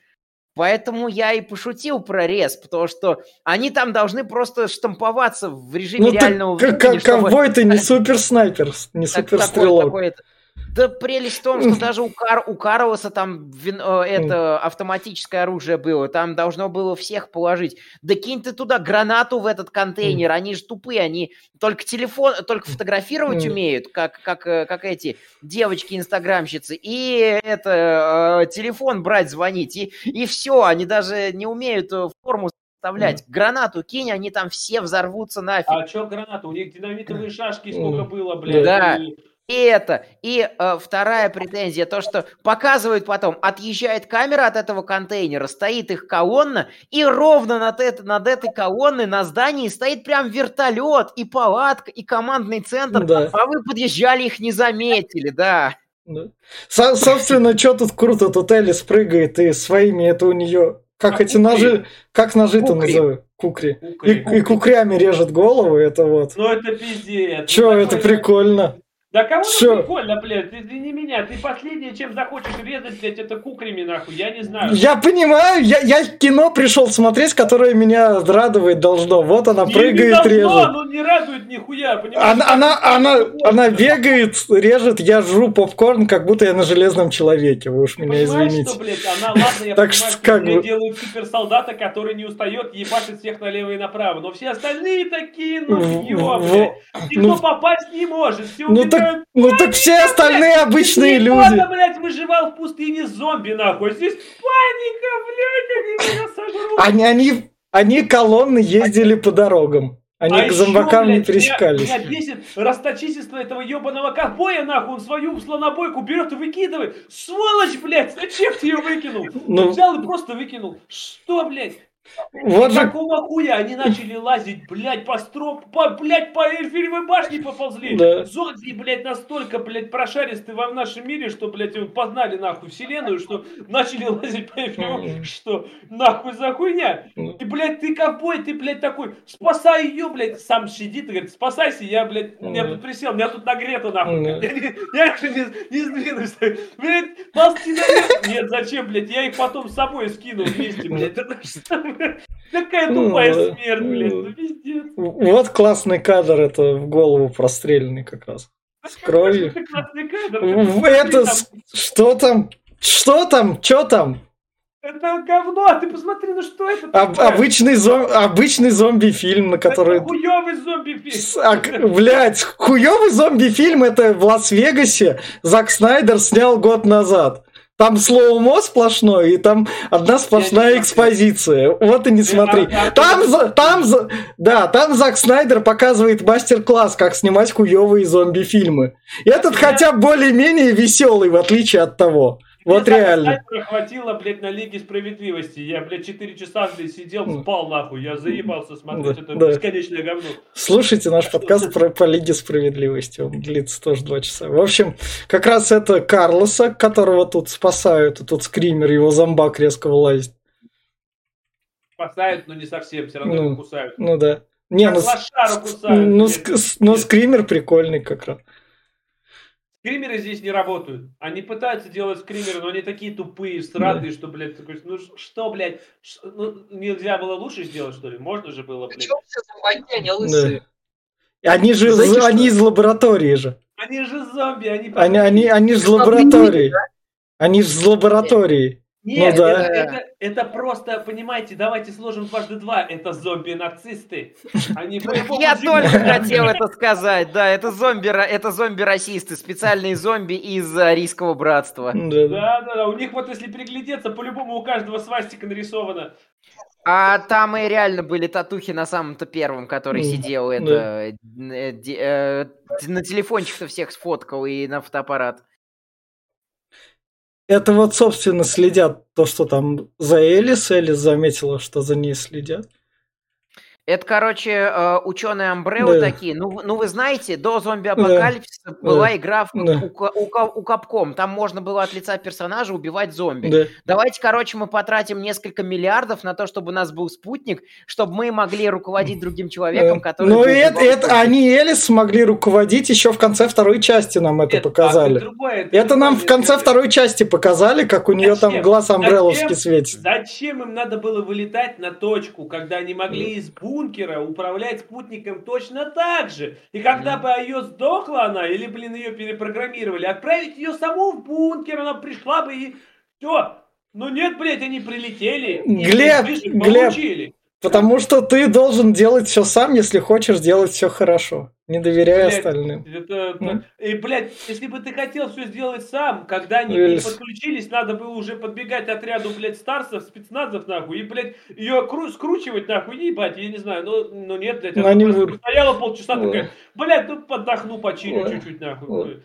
Поэтому я и пошутил про рез, потому что они там должны просто штамповаться в режиме Ну, реального времени, как чтобы- ковбой ты не супер снайпер, не так- супер такой- такой. Да прелесть в том, что даже у, Кар, у Карлоса там вин- э, это автоматическое оружие было, там должно было всех положить. Да кинь ты туда гранату в этот контейнер, они же тупые, они только телефон, только фотографировать умеют, как, как, э, как эти девочки-инстаграмщицы, и это э, телефон брать, звонить, и, и все, они даже не умеют форму составлять. Гранату кинь, они там все взорвутся нафиг. А чё граната? У них динамитовые шашки сколько было, блядь. Да. и- И это. И э, вторая претензия, то, что показывают потом, отъезжает камера от этого контейнера, стоит их колонна, и ровно над, это- над этой колонной на здании стоит прям вертолет, и палатка, и командный центр, Да. а вы подъезжали, их не заметили, да. Да. Со- собственно, что тут круто, тут Элис прыгает, и своими это у нее... Как А эти кукри? ножи... Как ножи-то Кукри. называют? Кукри. И, Кукри. и кукрями режет голову, это вот. Ну это пиздец. Че, Ну, это такой- прикольно. Да кому Чё? прикольно, блядь, ты извини меня, ты последнее, чем захочешь резать, блядь, это кукрями, нахуй, я не знаю. Я понимаю, я, я кино пришел смотреть, которое меня радовать должно. Вот она Не- не прыгает, должно, режет. оно не радует нихуя, понимаешь? Она, она, она, она бегает, режет, я жру попкорн, как будто я на железном человеке. Вы уж Ты меня извините. что, блядь, она, ладно, я Так понимаю, что как мне бы- делают суперсолдата, который не устает, ебашит всех налево и направо, но все остальные такие, ну, в- блядь, никто попасть не может, все Ну так, ну так все остальные обычные люди. ладно, блядь, выживал в пустыне зомби, нахуй, а здесь паника, блядь, они меня сожрут. Они, они, они колонны ездили по дорогам. Они А к зомбакам не блядь, пересекались. Меня, меня бесит расточительство этого ебаного ковбоя, нахуй. Он свою слонобойку берет и выкидывает. Сволочь, блядь, зачем ты ее выкинул? Ну. Взял и просто выкинул. Что, блядь? Вот же Какого хуя они начали лазить, блядь, по строп, по, блядь, по Эльфиревой башне поползли. Да. Зомби, блядь, настолько, блядь, прошаристы во в нашем мире, что, блядь, познали, нахуй, вселенную, что начали лазить по Эльфиревой. Мгм. Что, нахуй за хуйня? Ну. И, блядь, ты ковбой, ты, блядь, такой, спасай ее, блядь, сам сидит и говорит, спасайся, я, блядь, я Мгм. тут присел, меня тут нагрето, нахуй, Мгм. я, не, я же не, не сдвинусь, блядь, ползти наверх. Нет, зачем, блядь, я их потом с собой скину вместе, блядь, это что, блядь, такая Ну, тупая да. смерть, блядь, Ну. ну пиздец. Вот классный кадр, это в голову простреленный как раз. С кровью. Это что там? Что там? Что там? Это говно, ты посмотри, ну что это Об- обычный, зом- обычный зомби-фильм, на который... Это хуёвый зомби-фильм. А, блядь, хуёвый зомби-фильм это в Лас-Вегасе Зак Снайдер снял год назад. Там слоумо сплошное, и там одна сплошная экспозиция. Вот и не смотри. Там, там, да, там Зак Снайдер показывает мастер-класс, как снимать хуёвые зомби-фильмы. Этот хотя более-менее веселый, в отличие от того. Вот реально. хватило, блядь, на Лиге Справедливости. Я, блядь, 4 часа, блядь, сидел, Ну. спал нахуй. Я заебался смотреть Да, это да. бесконечное говно. Слушайте наш подкаст про, по Лиге Справедливости. Он длится тоже два часа. В общем, как раз это Карлоса, которого тут спасают. И тут скример, его зомбак резко вылазит. Спасают, но не совсем, все равно Ну. его кусают. Ну да. Не, Как ну, лошару кусают. ну, блядь. ск- ну, скример прикольный как раз. Скримеры здесь не работают. Они пытаются делать скримеры, но они такие тупые, сратые, что, блядь, такой, ну что, блядь, ш- ну, нельзя было лучше сделать, что ли? Можно же было, блядь. Причем все зомбаки, они лысые. Они же Знаете, что? они из лаборатории же. Они же зомби, они... Они, они, они же из лаборатории. Они же из лаборатории. Нет, Ну да. это, это, это просто, понимаете, давайте сложим дважды два. Это зомби-нацисты. Они Я только хотел это сказать, да, это зомби, это зомби-расисты, специальные зомби из Арийского братства. Да, да. Да. У них вот если приглядеться, по-любому у каждого свастика нарисована. А там и реально были татухи на самом-то первом, который сидел, это, э, э, на телефончик-то всех сфоткал и на фотоаппарат. Это вот, собственно, следят то, что там за Элис. Элис заметила, что за ней следят. Это, короче, э, ученые Амбрео Да. такие. Ну, ну, вы знаете, до зомби-апокалипсиса была игра в- Да. у, у у Capcom. Там можно было от лица персонажа убивать зомби. Да. Давайте, короче, мы потратим несколько миллиардов на то, чтобы у нас был спутник, чтобы мы могли руководить другим человеком, который... Ну, это, это они Элис смогли руководить еще в конце второй части нам это Это- показали. а, другое, Это нам в другое. конце второй части показали, как у нее там Зачем? глаз амбреловский Зачем? светит. Зачем им надо было вылетать на точку, когда они могли из бункера управлять спутником точно так же? И когда бы ее сдохла она, или, блин, ее перепрограммировали, отправить ее саму в бункер, она пришла бы и... Все. Ну нет, блядь, они прилетели. Глеб, Глеб. получили. Потому что ты должен делать все сам, если хочешь делать все хорошо, не доверяя Блядь, остальным. Это, это- Ну. И, блядь, если бы ты хотел все сделать сам, когда они Ну, к ней или с- подключились, надо было уже подбегать отряду, блядь, старцев, спецназов, нахуй, и, блядь, ее скручивать, нахуй, ебать, я не знаю, ну, ну нет, блядь, Ну, она вы- стояла полчаса, Ой. такая, блядь, тут поддохну, почилю Ой. чуть-чуть, нахуй. Ой.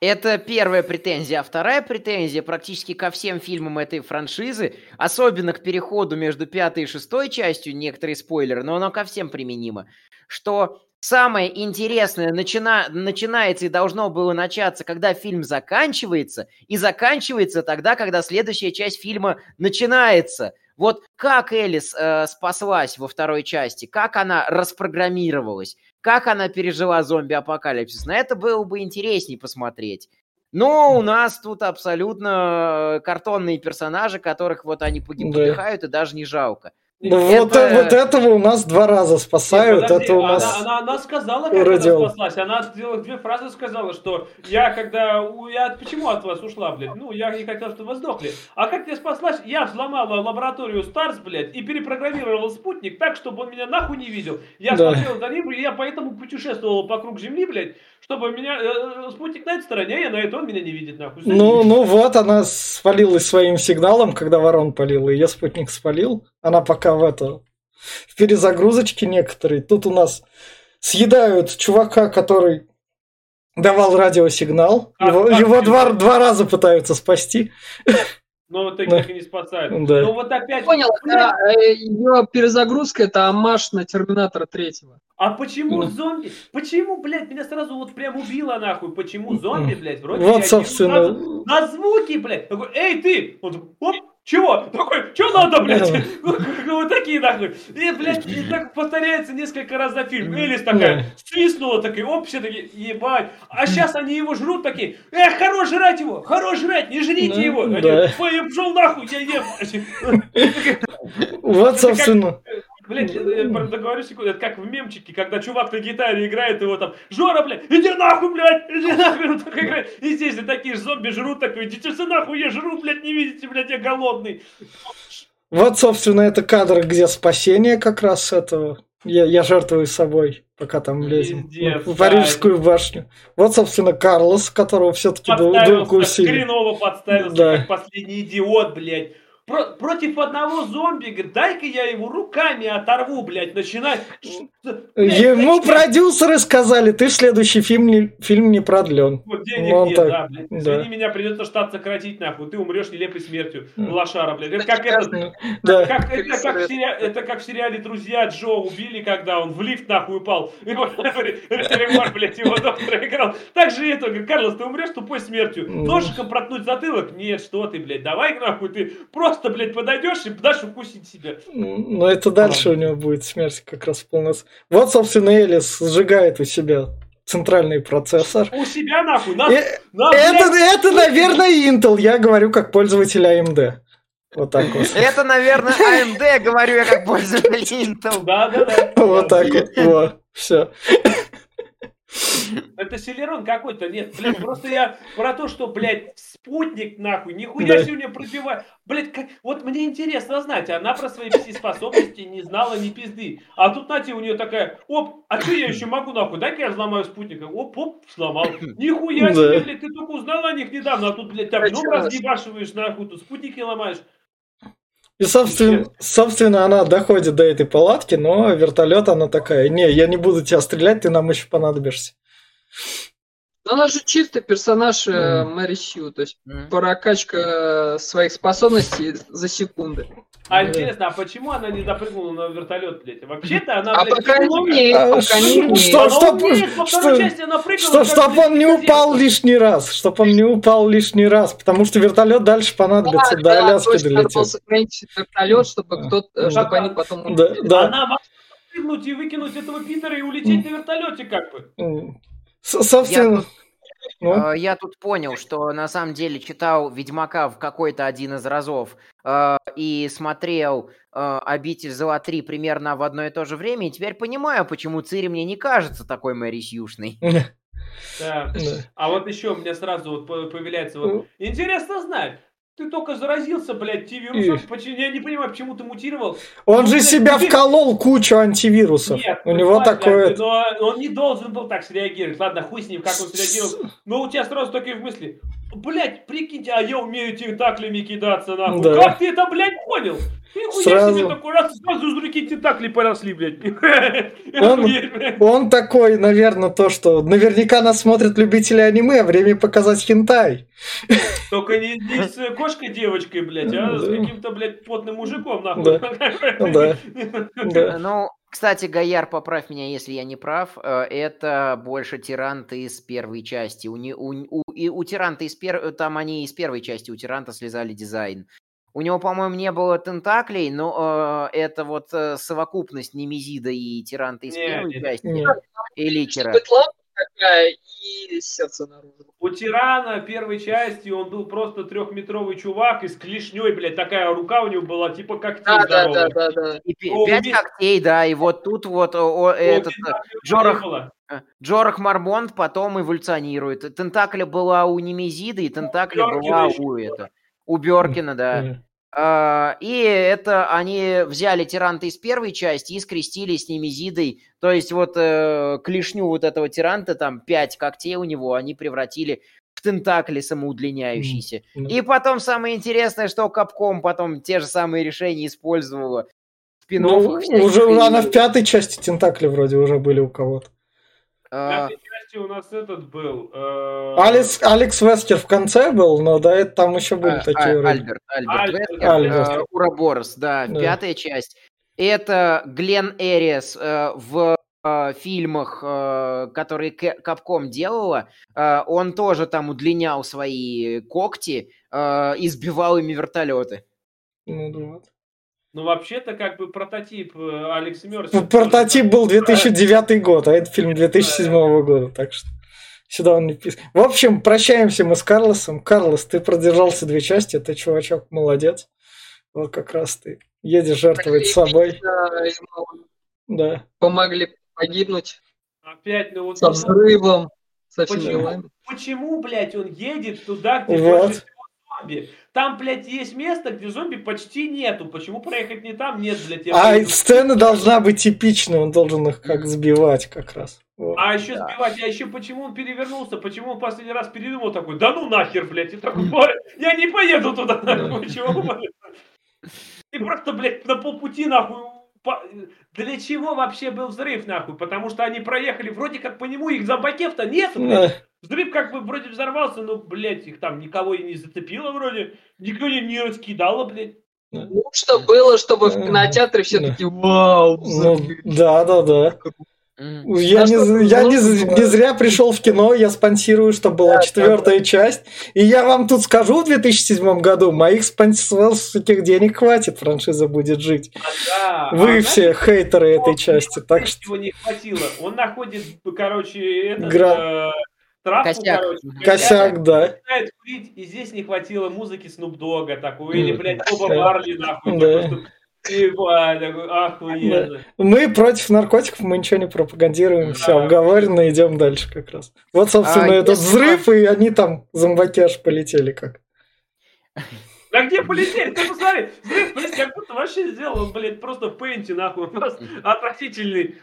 Это первая претензия. А вторая претензия практически ко всем фильмам этой франшизы, особенно к переходу между пятой и шестой частью, некоторые спойлеры, но оно ко всем применимо, что самое интересное начина- начинается и должно было начаться, когда фильм заканчивается, и заканчивается тогда, когда следующая часть фильма начинается. Вот как Элис э, спаслась во второй части, как она распрограммировалась, как она пережила зомби-апокалипсис. На это было бы интересней посмотреть. Но у нас тут абсолютно э, картонные персонажи, которых вот они погиб- Да. и даже не жалко. Ну, вот, Это- вот этого у нас два раза спасают, Нет, подожди, это у она, нас... она, она сказала, как радио. она спаслась. Она сделала две фразы, сказала, что я когда... Я почему от вас ушла, блядь? Ну, я не хотел, чтобы вы сдохли. А как я спаслась? Я взломала лабораторию Старс, блядь, и перепрограммировала спутник так, чтобы он меня нахуй не видел. Я Да. смотрел за ним, и я поэтому путешествовала вокруг Земли, блядь, чтобы меня... э, спутник на этой стороне, а я на этой, он меня не видит, нахуй. Ну, ну вот, она спалилась своим сигналом, когда ворон палил, ее спутник спалил. Она пока в это... В перезагрузочке некоторые. Тут у нас съедают чувака, который давал радиосигнал. А, Его, как его это? два, два раза пытаются спасти. Но вот Да. таких и не спасают. Да. Ну вот опять... Понял, это ее перезагрузка это амаш на Терминатора третьего. А почему Ну. зомби? Почему, блядь, меня сразу вот прям убило нахуй? Почему зомби, блядь, вроде Вот, собственно. сразу на звуки, блядь. Такой, эй, ты! Он такой, оп, чего? Такой, что надо, блядь? Вот такие нахуй. И, блядь, и так повторяется несколько раз за фильм. Элис такая, свистнула, такая, оп, все такие, ебать. А сейчас они его жрут такие, эх, хорош жрать его, хорош жрать, не жрите Ну, его. Они, я пошел нахуй, я ем. Вот, собственно. Блять, я договорю секунду, это как в мемчике, когда чувак на гитаре играет, его там, Жора, блядь, иди нахуй, блядь, иди нахуй, он так играет. И здесь же такие же зомби жрут, такой, идите все нахуй, я жру, блядь, не видите, блядь, я голодный. Вот, собственно, это кадр, где спасение как раз этого. Я, я жертвую собой, пока там лезем Пиздец, в да. Парижскую башню. Вот, собственно, Карлос, которого все-таки Подставился, укусили. хреново подставился, Да. как последний идиот, блядь. Про- против одного зомби, говорит, дай-ка я его руками оторву, блядь, начинает. Блядь, Ему продюсеры сказали, ты в следующий фильм не, фильм не продлен. Вот денег Ну, он нет, так, да, блядь. да. Извини, меня придется штат сократить, нахуй. Ты умрешь нелепой смертью, лошара, блядь. Это как этот, Да. как, это, как в сериале, это как в сериале «Друзья» Джо убили, когда он в лифт нахуй упал. И вот, Ремар, блядь, его доктор играл. Так же и это, говорит, Карлос, ты умрешь тупой смертью. Ножиком проткнуть затылок? Нет, что ты, блядь, давай нахуй, ты просто, блядь, подойдешь и дашь укусить себя. Но это дальше у него будет смерть как раз полностью. Вот, собственно, Элис сжигает у себя центральный процессор. У себя нахуй, нас, Э, нас, Это, блядь, это, наверное, Intel. Я говорю как пользователь AMD. Вот так вот. Это, наверное, AMD, говорю я как пользователь Intel. Да, да, да. Вот так вот. Во, все. Это Селерон какой-то, нет, блядь, просто я про то, что, блядь, спутник, нахуй, нихуя Да. сегодня пробивает. Блядь, как- вот мне интересно знать, она про свои способности не знала ни пизды. А тут, Натя, у нее такая, оп, а что я еще могу, нахуй, дай-ка я взломаю спутника. Оп, оп, сломал. Нихуя Да. себе, блядь, ты только узнала о них недавно, а тут, блядь, так, А ну разъебашиваешь, нахуй, тут спутники ломаешь. И, собственно, собственно, она доходит до этой палатки, но вертолет она такая, не, я не буду тебя стрелять, ты нам еще понадобишься. Ну, она же чистый персонаж э. Мэри Сью, то есть М. прокачка своих способностей за секунды. А Да. интересно, а почему она не допрыгнула на вертолет, блядь? Вообще-то она, А блядь, пока не умеет, А пока не умеет. что- Она чтоб- умеет, второй что- части она прыгала, Что, чтоб он не упал лишний раз, чтоб он не упал лишний раз, потому что вертолет дальше понадобится, до да, Аляски точно, надо долетит. сохранить вертолет, чтобы Да. кто Да. чтобы они потом Да, да. Она могла прыгнуть и выкинуть этого Питера и улететь на вертолете как бы. С- Собственно, ну, Э, Я тут понял, что на самом деле читал Ведьмака в какой-то один из разов э, и смотрел э, «Обитель зла 3» примерно в одно и то же время, и теперь понимаю, почему Цири мне не кажется такой Мэри Сьюшной. Да. да. А вот еще у меня сразу вот по- появляется вот. Интересно знать. Ты только заразился, блядь, И-. Почему- Я не понимаю, почему ты мутировал. он Ну, же блядь, себя вколол кучу антивирусов. Нет, У него такое... Но он не должен был так среагировать. Ладно, хуй с ним, как он среагировал. Но у тебя сразу такие в мысли. Блять, прикиньте, а я умею тентаклями кидаться, нахуй. Да. Как ты это, блядь, понял? Ты хуя Сразу. себе такой раз, сразу из руки тентакли поросли, блядь. Он-. Он такой, наверное, то, что наверняка нас смотрят любители аниме, а время показать хентай. Только не, не с кошкой девочкой, блядь, а с Да. каким-то, блядь, потным мужиком, нахуй. Да. Да. Да. Ну, кстати, Гаяр, поправь меня, если я не прав, э, это больше Тирант из первой части. У, не- у, у- и у Тиранта из пер... там они из первой части, у Тиранта слезали дизайн. У него, по-моему, не было тентаклей, но э, это вот э, совокупность Немезида и Тиранта из Не, первой не, части, Не. и Ликера. Быть лампа такая и сердце наружу. У Тирана первой части он был просто трехметровый чувак и с клешней, блядь, такая рука у него была, типа как Да, да, да, да, да. И пять уме- когтей, да, и вот тут вот о, о, этот э, Джорах, э, Джорах Мармонт потом эволюционирует. Тентакля была у Немезида, и Тентакля была ещё у это. У Бёркина, да. А, И это они взяли тиранта из первой части и скрестили с Немезидой. То есть вот э, клешню вот этого тиранта, там пять когтей у него, они превратили в тентакли самоудлиняющиеся. Мгм. И потом самое интересное, что Капком потом те же самые решения использовала. Ну, уже она в пятой части тентакли вроде уже были у кого-то. В а, пятой части у нас этот был. э, Алекс, Алекс Вескер в конце был, но до этого там еще были А, такие а. Альберт, Альберт, Альберт, Вескер, Альберт. э, Ураборос, да, Да. пятая часть. Это Глен Эриас э, в э, фильмах, э, которые Капком делала, э, он тоже там удлинял свои когти э, и сбивал ими вертолеты. Ну, да. Ну, вообще-то, как бы прототип э, Алекс Мерси. Ну, Прототип был 2009 год, а это фильм 2007 года, так что сюда он не вписан. В общем, прощаемся мы с Карлосом. Карлос, ты продержался две части, ты, чувачок, молодец. Вот как раз ты едешь жертвовать собой. Да, ему Да. помогли погибнуть Опять, ну вот... со взрывом, со всеми Почему? Почему, блядь, он едет туда, где Вот. больше зомби? Там, блядь, есть место, где зомби почти нету. Почему проехать не там? Нет, блядь. я А сцена должна быть типичной, он должен их как сбивать как раз. Вот. А еще сбивать, а еще почему он перевернулся, почему он последний раз передумал такой, да ну нахер, блядь, и такой, «Ой, я не поеду туда, нахуй, почему? И просто, блядь, на полпути, нахуй, по- Для чего вообще был взрыв, нахуй? Потому что они проехали, вроде как по нему, их зомбакев-то нет, блядь. Да. Взрыв как бы вроде взорвался, но, блядь, их там никого и не зацепило вроде. Никто не, не раскидало, блядь. Ну, что было, чтобы в кинотеатре все да. таки вау, Ну, взрыв». да, да, да. Мгм. Я, А не, что я не, Ну, не зря пришел в кино, я спонсирую, что была Да, четвертая часть. И я вам тут скажу, в 2007 году моих спонсорских денег хватит, франшиза будет жить. А, да. Вы А все хейтеры этой части, так что... Его не хватило. Он находит, короче, этот, Гра- э, травку, Косяк. короче, Косяк, да. начинает курить, и здесь не хватило музыки Снуп Дога такой, или, блядь, Боба Да. Марли, нахуй. Да. такой, что- Ебать, такой, охуенно. Мы против наркотиков, мы ничего не пропагандируем, все Да. обговорено, идем дальше как раз. Вот, собственно, А этот если взрыв, и они там, зомбаки аж полетели как. Да где полетели? Ты посмотри, взрыв, блядь, как будто вообще сделал, он, блядь, просто в пейнте, нахуй, просто отвратительный.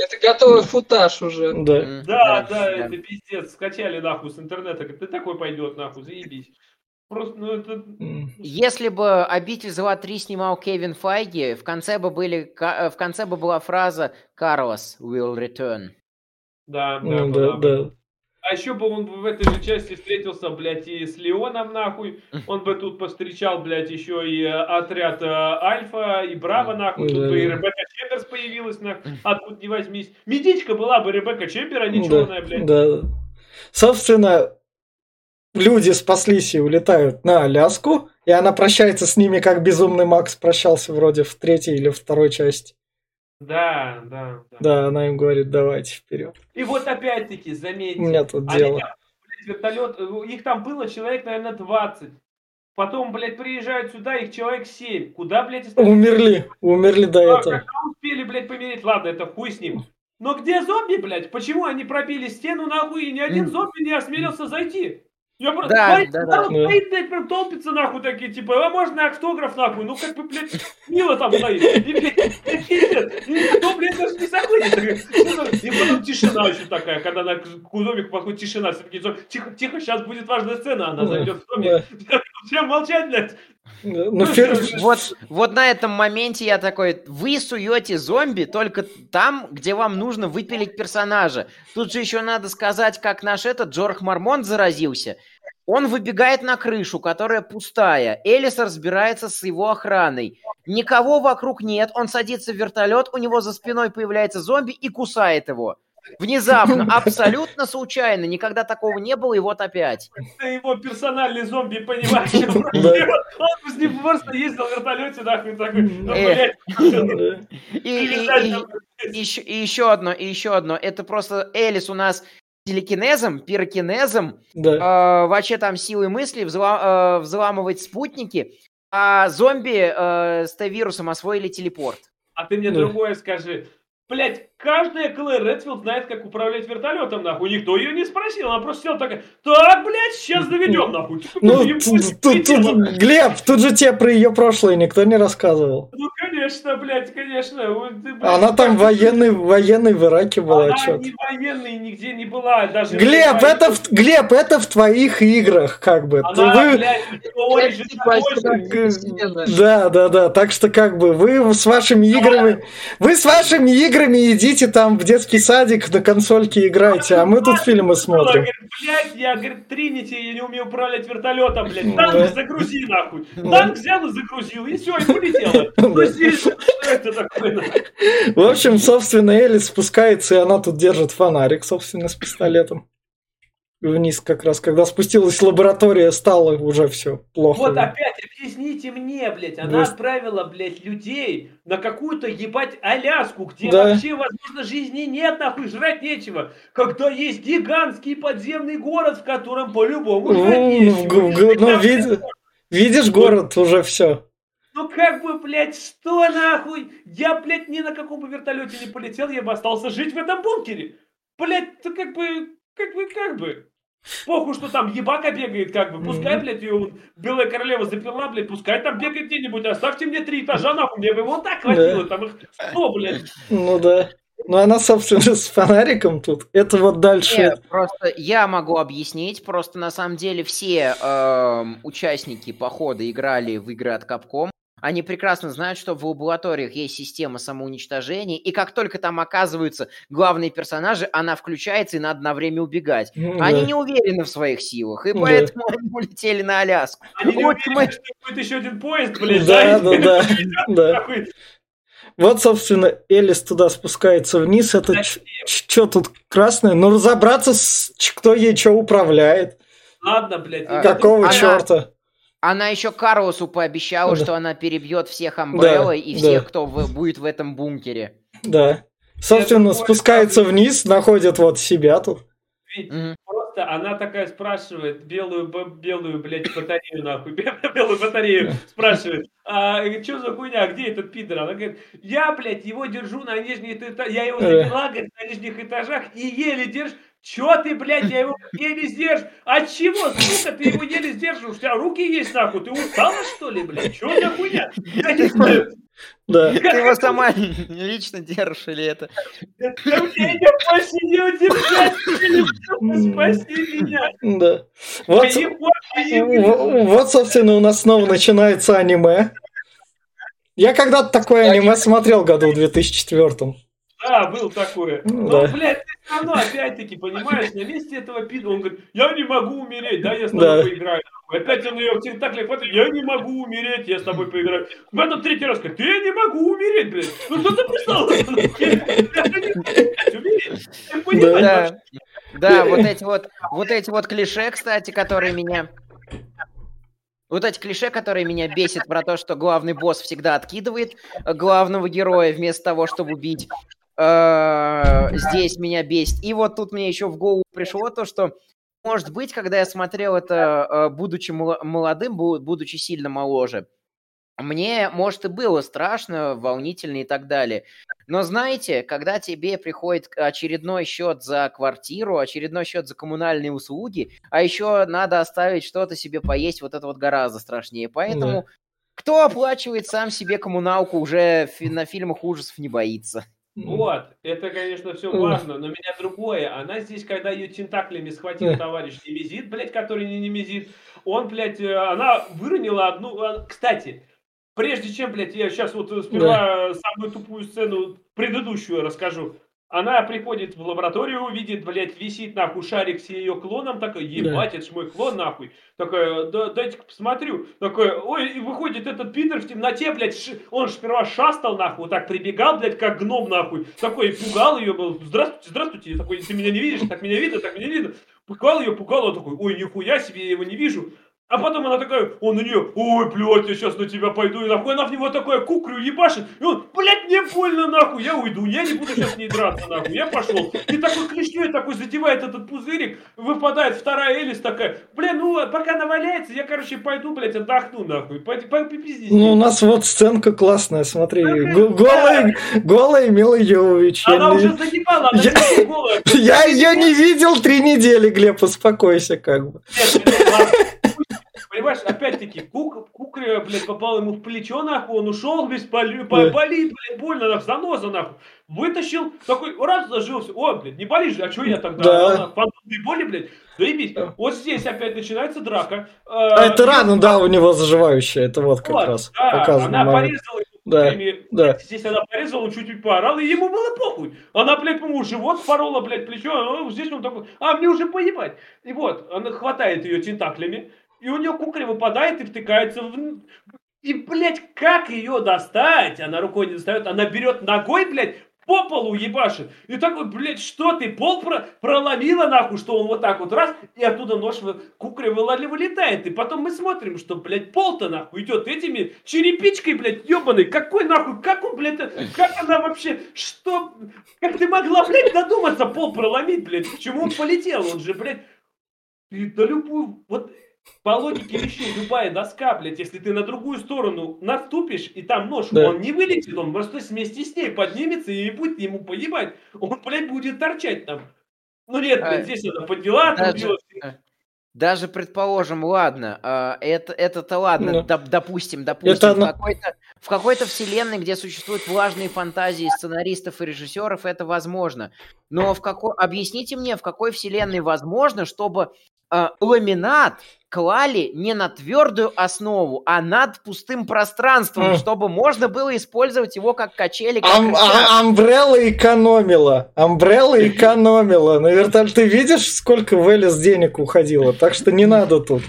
Это готовый футаж уже. Да. Да, да, это пиздец, скачали, нахуй, с интернета, как ты такой пойдет, нахуй, заебись. Просто, ну, это... Если бы «Обитель зла 3» снимал Кевин Файги, в конце бы, были, э, в конце бы была фраза «Карлос will return». Да, да, Ну, да, бы. да. А еще бы он в этой же части встретился, блядь, и с Леоном, нахуй. Он бы тут повстречал, блядь, еще и э, отряд э, Альфа, и Браво, нахуй. Тут бы и Да. Ребекка Чемберс появилась, нахуй. Откуда не возьмись. Медичка была бы Ребекка Чембер, а не черная, блядь. Да. Собственно, люди спаслись и улетают на Аляску, и она прощается с ними, как безумный Макс прощался вроде в третьей или второй части. Да, да, да. Да, она им говорит, давайте вперед. И вот опять-таки, заметьте. У меня тут они дело. там, блядь, вертолет, их там было человек, наверное, 20. Потом, блядь, приезжают сюда, их человек 7. Куда, блядь, остальные? Умерли, умерли до А, этого. Когда успели, блядь, помереть? Ладно, это хуй с ним. Но где зомби, блядь? Почему они пробили стену нахуй, и ни один зомби не осмелился зайти? Я просто... Да, Стоит, да, да. народ Да. стоит, блядь, прям толпится нахуй такие, типа, а можно автограф нахуй? Ну, как бы, блядь, мило там стоит. И, блядь, никто, блядь, даже не заходит. И потом тишина еще такая, когда на к зомбику подходит тишина. Все такие, тихо, тихо, сейчас будет важная сцена, она зайдет в да. Всем молчать, блядь. Ну, фер- Вот, вот на этом моменте я такой, вы суете зомби только там, где вам нужно выпилить персонажа. Тут же еще надо сказать, как наш этот Джорх Мармонт заразился. Он выбегает на крышу, которая пустая. Элис разбирается с его охраной. Никого вокруг нет, он садится в вертолет, у него за спиной появляется зомби и кусает его. Внезапно, абсолютно случайно, никогда такого не было, и вот опять. Это его персональный зомби, понимаешь? Он с ним просто ездил в вертолете, нахуй, такой, ну, Э. блядь. И, еще, и еще одно, и еще одно. Это просто Элис у нас телекинезом, пирокинезом, Да. э, вообще там силой мысли взла- э, взламывать спутники, а зомби э, с Т-вирусом освоили телепорт. А ты мне Да. другое скажи. Блять, каждая Клэр Редфилд знает, как управлять вертолетом, нахуй. Никто ее не спросил. Она просто села такая, так, блядь, сейчас заведем, нахуй. Ну, тут- прилетело. Глеб, тут же тебе про ее прошлое никто не рассказывал. Ну, конечно, блядь, конечно. Она там военный, военный в Ираке была, Она не военной нигде не была. Даже Глеб, это в, Глеб, это в твоих играх, как бы. Она, вы- блядь, Типа. Да, да, да. Так что как бы вы с вашими играми, вы с вашими играми идите там в детский садик на консольке играйте, а мы тут фильмы смотрим. блядь, я, говорит, Тринити, я не умею управлять вертолетом, блядь. Да. Танк загрузи, нахуй. Да. Танк взял и загрузил, и все, и полетело. Ну? В общем, собственно, Элис спускается, и она тут держит фонарик, собственно, с пистолетом. Вниз как раз, когда спустилась лаборатория, стало уже все плохо. Вот опять объясните мне, блядь, она Да. отправила, блядь, людей на какую-то, ебать, Аляску, где Да. вообще, возможно, жизни нет, нахуй, жрать нечего. Когда есть гигантский подземный город, в котором по-любому жрать Ну, нечего. г- ну, вид- видишь город, уже все. Ну как бы, блядь, что нахуй? Я, блядь, ни на каком бы вертолете не полетел, я бы остался жить в этом бункере. Блядь, то как бы, как бы, как бы. Похуй, что там ебака бегает, как бы. Пускай, Мгм. блядь, ее Белая Королева заперла, блядь, пускай там бегает где-нибудь. Оставьте мне три этажа, нахуй, мне бы вот так хватило. Там их сто, блядь. Ну да. Ну, она, собственно, с фонариком тут. Это вот дальше. Не, просто я могу объяснить. Просто на самом деле все эм, участники похода играли в игры от Capcom. Они прекрасно знают, что в лабораториях есть система самоуничтожения, и как только там оказываются главные персонажи, она включается, и надо на время убегать. Ну, Они да. не уверены в своих силах, и Да. поэтому они улетели на Аляску. Они не Вот уверены, мы- что будет еще один поезд, блядь. Да, да, да, да. Вот, собственно, Элис туда спускается вниз. Это что тут красное? Ну, разобраться, с, кто ей что управляет. Ладно, блядь. А, Какого она- черта? Она еще Карлосу пообещала, Да. что она перебьет всех Амбреллы и да. всех, кто в- будет в этом бункере. Да. Собственно, спускается вниз, находит вот себя тут. Ведь Мгм. просто она такая спрашивает, белую, б- белую, блядь, батарею нахуй, белую батарею спрашивает, а что за хуйня, где этот пидор? Она говорит, я, блядь, его держу на нижних этажах, я его Э. завела, говорит, на нижних этажах и еле держишь. Чё ты, блядь, я его еле сдерживаю? От чего, сука, ты его еле сдерживаешь? У тебя руки есть, нахуй, ты устала, что ли, блядь? Чё за хуйня? Я не знаю. Да. Ты его сама лично держишь или это? Да, блядь, я посидел, тебя, спаси меня. Да. Вот, вот, собственно, у нас снова начинается аниме. Я когда-то такое аниме смотрел году в 2004. Да, был такое. Ну, Но, да. блядь, ты все равно, опять-таки, понимаешь, на месте этого пида, он говорит, я не могу умереть, да, я с тобой Да. поиграю. Опять он ее в тентакле хватает, я не могу умереть, я с тобой поиграю. В этом третий раз говорит, я не могу умереть, блядь. Ну что ты прислал? Я не могу, блядь, умереть. Ты понимаешь? Да, да, вот эти вот, вот эти вот клише, кстати, которые меня... Вот эти клише, которые меня бесит про то, что главный босс всегда откидывает э, главного героя вместо того, чтобы убить. Э, Здесь меня бесит. И вот тут мне еще в голову пришло то, что, может быть, когда я смотрел это, э, будучи молодым, бу- будучи сильно моложе, мне, может, и было страшно, волнительно и так далее. Но знаете, когда тебе приходит очередной счет за квартиру, очередной счет за коммунальные услуги, а еще надо оставить что-то себе поесть, вот это вот гораздо страшнее. Поэтому кто оплачивает сам себе коммуналку, уже на фильмах ужасов не боится. Вот, это, конечно, все важно, но меня другое. Она здесь, когда ее тентаклями схватил товарищ Немезит, блядь, который не Немезит, он, блядь, э, она выронила одну... а, Кстати, прежде чем, блядь, я сейчас вот э, сперва самую тупую сцену предыдущую расскажу. Она приходит в лабораторию, видит, блядь, висит нахуй шарик с ее клоном, такой, ебать, это ж мой клон нахуй. Такая, да, дайте-ка посмотрю. Такой, ой, и выходит этот пидор в темноте, блядь, ш- он ж сперва шастал нахуй, вот так прибегал, блядь, как гном нахуй. Такой, пугал ее, был, здравствуйте, здравствуйте. Такой, ты меня не видишь, так меня видно, так меня видно. Пугал ее, пугал, он такой, ой, нихуя себе, я его не вижу. А потом она такая, он на нее, ой, блядь, я сейчас на тебя пойду, и нахуй, она в него такая кукрю ебашит, и он, блядь, мне больно, нахуй, я уйду, я не буду сейчас с ней драться, нахуй, я пошел. И такой клешней такой задевает этот пузырик, выпадает вторая Элис такая, бля, ну, пока она валяется, я, короче, пойду, блядь, отдохну, нахуй, пойди, попиздись. Ну, у нас вот сценка классная, смотри. Голая, голая Мила Йовович. Она уже заебала, она Я- голая. Я ее не видел три недели, Глеб, успокойся, как бы. Нет. Понимаешь, опять-таки, кук, кукля, блядь, попал ему в плечо, нахуй, он ушел, без боли, болит, блядь, больно, нахуй, заноза, нахуй. Вытащил, такой, раз, зажился, о, блядь, не болишь же, а что я тогда? Да. Фантомные боли, блядь, заебись. Да. Вот здесь опять начинается драка. А это рана, да, у него заживающая, это вот как Вот, раз да, показано. она порезала Да, куклями. да. Здесь она порезала, он чуть-чуть поорал, и ему было похуй. Она, блядь, ему живот порола, блядь, плечо, а здесь он такой, а, мне уже поебать. И вот, она хватает ее тентаклями, и у нее кукля выпадает и втыкается в... И, блядь, как ее достать? Она рукой не достает, она берет ногой, блядь, по полу ебашит. И такой, блядь, что ты, пол про- проломила нахуй, что он вот так вот раз, и оттуда нож кукля вылали вылетает. И потом мы смотрим, что, блядь, пол-то нахуй идет этими черепичкой, блядь, ебаной. Какой нахуй, как он, блядь, как она вообще, что, как ты могла, блядь, додуматься пол проломить, блядь, к чему он полетел? Он же, блядь, и да любую, вот по логике вещей, любая доска, блядь, если ты на другую сторону наступишь, и там нож, Да. он не вылетит, он просто вместе с ней поднимется, и будет ему поебать. Он, блядь, будет торчать там. Ну нет, блядь, А, здесь она подняла, даже- отрубила. даже предположим, ладно, а, это, это-то ладно, Ну. доп- допустим, допустим, Это в, какой-то, в какой-то вселенной, где существуют влажные фантазии сценаристов и режиссеров, это возможно. Но в какой... объясните мне, в какой вселенной возможно, чтобы а, ламинат клали не на твердую основу, а над пустым пространством, М. чтобы можно было использовать его как качели, как Ам- а- Амбрелла экономила. Амбрелла экономила. На вертолете ты видишь, сколько в Элис денег уходило? Так что не надо тут.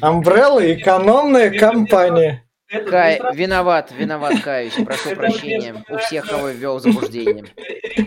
Амбрелла экономная компания. Это Кай- сразу- Виноват, виноват, каюсь, прошу Это прощения мне у всех, кого ввел в заблуждение.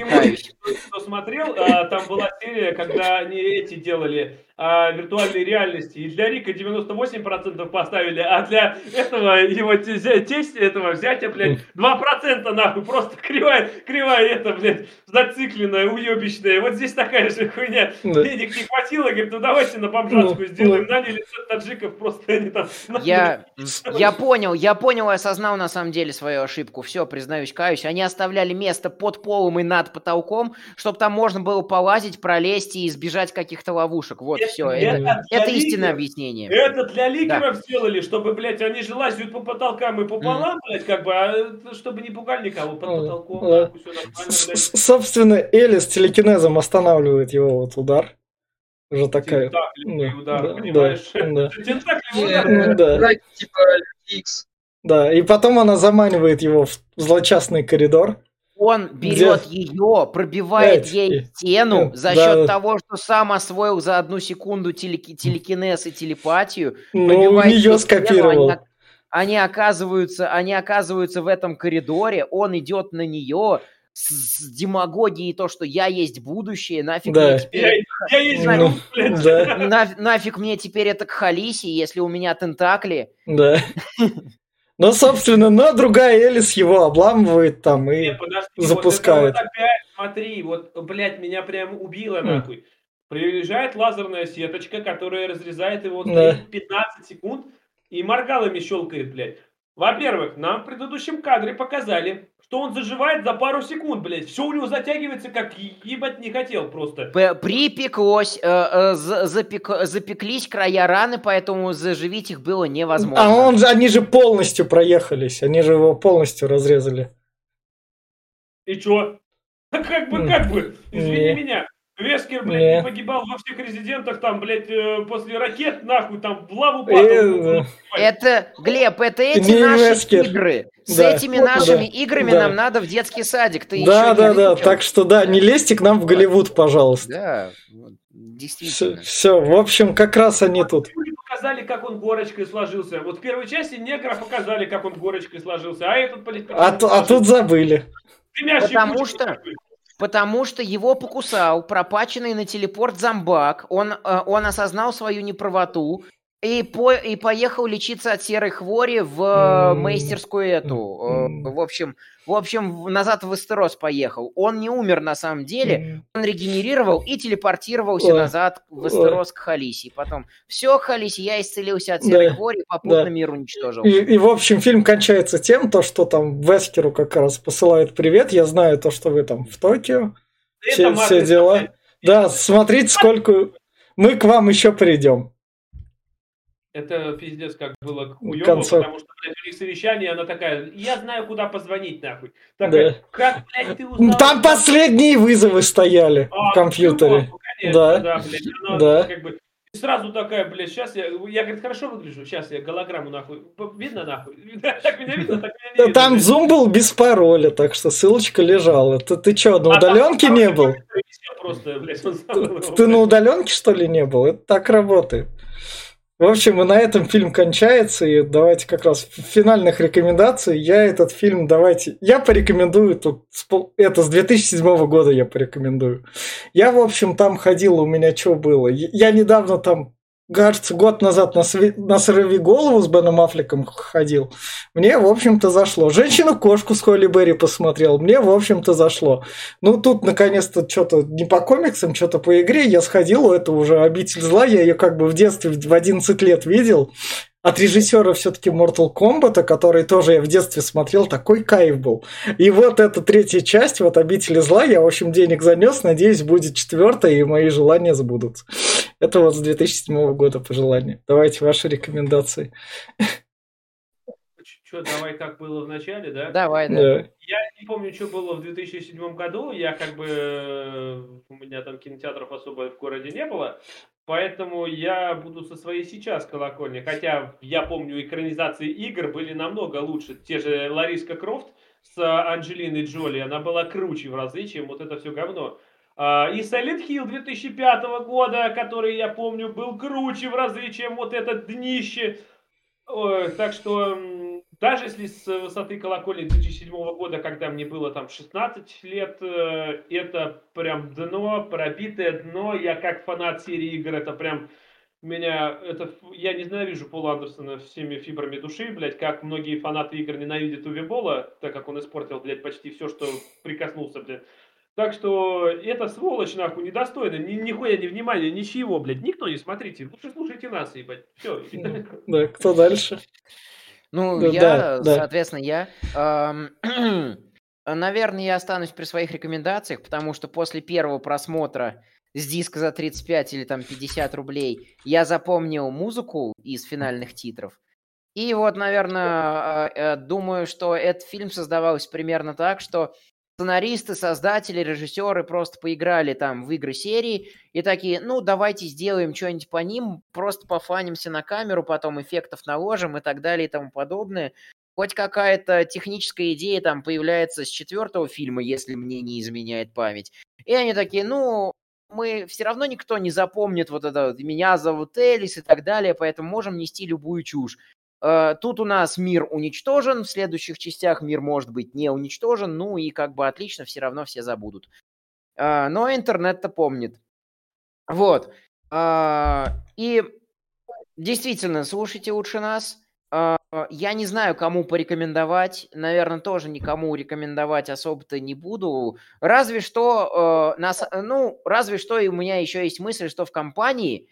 Каюсь. кто смотрел, а, там была серия, когда они эти делали а, виртуальной реальности. И для Рика 98% поставили, а для этого его тесть этого взятия, блядь, 2% нахуй. Просто кривая, кривая это, блядь, зацикленная, уебищная. Вот здесь такая же хуйня. Да. Денег не хватило, говорит, ну давайте на бомжатскую Ну, сделаем. ну. Наняли таджиков, просто они там... Я, я понял, я понял и осознал на самом деле свою ошибку. Все, признаюсь, каюсь. Они оставляли место под полом и над потолком, чтобы там можно было полазить, пролезть и избежать каких-то ловушек. Вот, все. Это, это истинное объяснение. Это для ликеров сделали, чтобы, блядь, они же лазят по потолкам и пополам, блядь, как бы, а чтобы не пугали никого под потолком, да. блядь. с- Собственно, Элис телекинезом останавливает его вот удар. Уже такая. Тентаклевый Да, удар, да, понимаешь? да, да. Удар. Ну, да. Типа X. Да, и потом она заманивает его в злочастный коридор. Он берет ее, пробивает ей стену за да. счет того, что сам освоил за одну секунду телеки- телекинез и телепатию. Ну, у нее стену, скопировал. Они, они оказываются, они оказываются в этом коридоре, он идет на нее с, с демагогией то, что я есть будущее, нафиг Да. мне теперь, Я, я есть Ну, да. на- нафиг мне теперь это к Халиси, если у меня тентакли. Да. Ну, собственно, но другая Элис его обламывает там и... Не, подожди, вот запускает. вот опять, смотри, вот, блядь, меня прям убило, Хм. нахуй. Приезжает лазерная сеточка, которая разрезает его Да. в 15 секунд и моргалами щелкает, блядь. Во-первых, нам в предыдущем кадре показали, что он заживает за пару секунд, блядь. Все у него затягивается, как ебать не хотел просто. Припеклось, э, э, за- запек- запеклись края раны, поэтому заживить их было невозможно. А он же, они же полностью проехались, они же его полностью разрезали. И чё? Как бы, как бы, извини Не. меня. Вескер, блядь, Не. не погибал во всех резидентах, там, блядь, э, после ракет, нахуй, там, в лаву Э, падал. да. Это, Глеб, это эти Не наши Вескер. игры. С Да. этими Вот, нашими да. играми Да. нам надо в детский садик. Ты Да, да, да. Так что да, не лезьте к нам в Голливуд, пожалуйста. Да, действительно. Все, в общем, как раз они тут. Показали, как он горочкой сложился. Вот в первой части негра показали, как он горочкой сложился, а этот, А, а тут забыли. Потому что-. Потому что его покусал пропаченный на телепорт зомбак. Он, э, он осознал свою неправоту и, по, и поехал лечиться от серой хвори в М. мастерскую эту. э, М. В общем, в общем, назад в Эстерос поехал. Он не умер на самом деле. Он регенерировал и телепортировался Ой. назад в Эстерос к Халиси. Потом, все, Халиси, я исцелился от серой Да. хвори, попутно Да. мир уничтожил. И, и, в общем, фильм кончается тем, то, что там Вескеру как раз посылают привет. Я знаю то, что вы там в Токио. Все- все дела. Да, смотрите, сколько... Мы к вам еще придем. Это пиздец, как было хуёво, концов. потому что, блядь, у них совещание, она такая, я знаю, куда позвонить, нахуй. Да. Такая, как, блядь, ты узнал? Там последние вызовы стояли А, в компьютере. ну, конечно, Да. да, блядь, она Да. как бы... и Сразу такая, блядь, сейчас я, я, говорит, хорошо выгляжу, сейчас я голограмму нахуй, видно нахуй? Так меня видно, так меня не видно. Там зум был без пароля, так что ссылочка лежала. Ты, ты что, на А удаленке второй не был? Просто, блядь, его, Ты на удаленке, что ли, не был? Это так работает. В общем, и на этом фильм кончается. И давайте как раз в финальных рекомендаций. Я этот фильм давайте... Я порекомендую тут... Это с 2007 года я порекомендую. Я, в общем, там ходил, у меня что было? Я недавно там, кажется, год назад на, сви- на «Сорви голову» с Беном Аффлеком ходил. Мне, в общем-то, зашло. «Женщину-кошку» с Холли Берри посмотрел. Мне, в общем-то, зашло. Ну, тут, наконец-то, что-то не по комиксам, что-то по игре. Я сходил, это уже «Обитель зла». Я ее как бы в детстве в 11 лет видел. От режиссера все-таки Mortal Kombat, который тоже я в детстве смотрел, такой кайф был. И вот эта третья часть, вот «Обители зла», я, в общем, денег занес, надеюсь, будет четвертая, и мои желания сбудутся. Это вот с 2007 года пожелания. Давайте ваши рекомендации. Что, давай как было в начале, да? Давай, да. Да. Я не помню, что было в 2007 году. Я как бы... э, У меня там кинотеатров особо в городе не было. Поэтому я буду со своей сейчас колокольни. Хотя я помню, экранизации игр были намного лучше. Те же Лариска Крофт с Анджелиной Джоли, она была круче в разы, чем вот это все говно. А, И Silent Hill 2005 года, который, я помню, был круче в разы, чем вот это днище. Ой, так что даже если с высоты колокольни 2007 года, когда мне было там 16 лет, э, это прям дно, пробитое дно. Я как фанат серии игр, это прям меня, это, я ненавижу Пола Андерсона всеми фибрами души, блядь, как многие фанаты игр ненавидят Уви Бола, так как он испортил, блядь, почти все, что прикоснулся, блядь. Так что это сволочь, нахуй, недостойно, ни, нихуя не внимания, ничего, блядь, никто не смотрите, лучше слушайте нас, ебать, все. Да, кто дальше? Ну, Да, я, да, да. соответственно, я... эм, Наверное, я останусь при своих рекомендациях, потому что после первого просмотра с диска за 35 или там 50 рублей я запомнил музыку из финальных титров. И вот, наверное, думаю, что этот фильм создавался примерно так, что сценаристы, создатели, режиссеры просто поиграли там в игры серии и такие, ну, давайте сделаем что-нибудь по ним, просто пофанимся на камеру, потом эффектов наложим и так далее и тому подобное. Хоть какая-то техническая идея там появляется с четвертого фильма, если мне не изменяет память. И они такие, ну, мы все равно никто не запомнит вот это меня зовут Элис и так далее, поэтому можем нести любую чушь. Э, Тут у нас мир уничтожен, в следующих частях мир может быть не уничтожен, ну и как бы отлично, все равно все забудут. Э, Но интернет-то помнит. Вот. А, И действительно, слушайте лучше нас. Я не знаю, кому порекомендовать. Наверное, тоже никому рекомендовать особо-то не буду. Разве что, э, нас, ну, разве что и у меня еще есть мысль, что в компании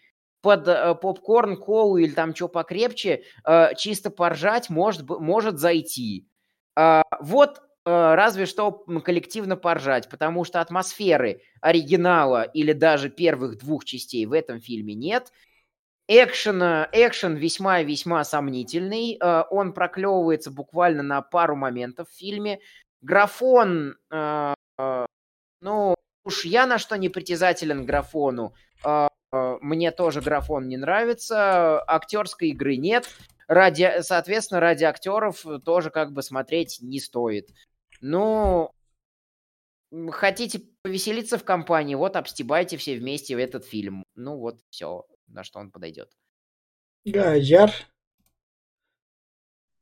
под э, попкорн, колу или там что покрепче, э, чисто поржать может, может зайти. А, Вот э, разве что коллективно поржать, потому что атмосферы оригинала или даже первых двух частей в этом фильме нет. Экшена, экшен весьма весьма сомнительный. Он проклевывается буквально на пару моментов в фильме. Графон, ну, уж я на что не притязателен графону. Э, Мне тоже графон не нравится. Актерской игры нет. Ради, соответственно, ради актеров тоже как бы смотреть не стоит. Ну, хотите повеселиться в компании, вот обстебайте все вместе в этот фильм. Ну вот все, на что он подойдет. Да, Яр.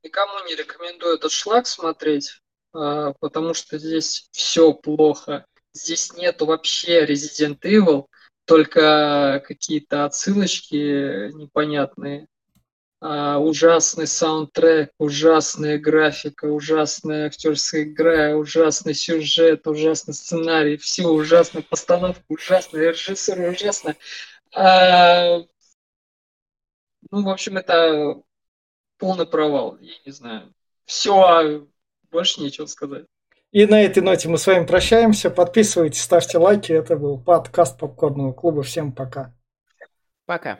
Никому не рекомендую этот шлак смотреть, а, потому что здесь все плохо. Здесь нету вообще Resident Evil, только какие-то отсылочки непонятные. А, ужасный саундтрек, ужасная графика, ужасная актерская игра, ужасный сюжет, ужасный сценарий, все ужасно, постановка ужасная, режиссер ужасно. А, ну, в общем, это полный провал, я не знаю. Все, больше нечего сказать. И на этой ноте мы с вами прощаемся. Подписывайтесь, ставьте лайки. Это был подкаст Попкорного клуба. Всем пока. Пока.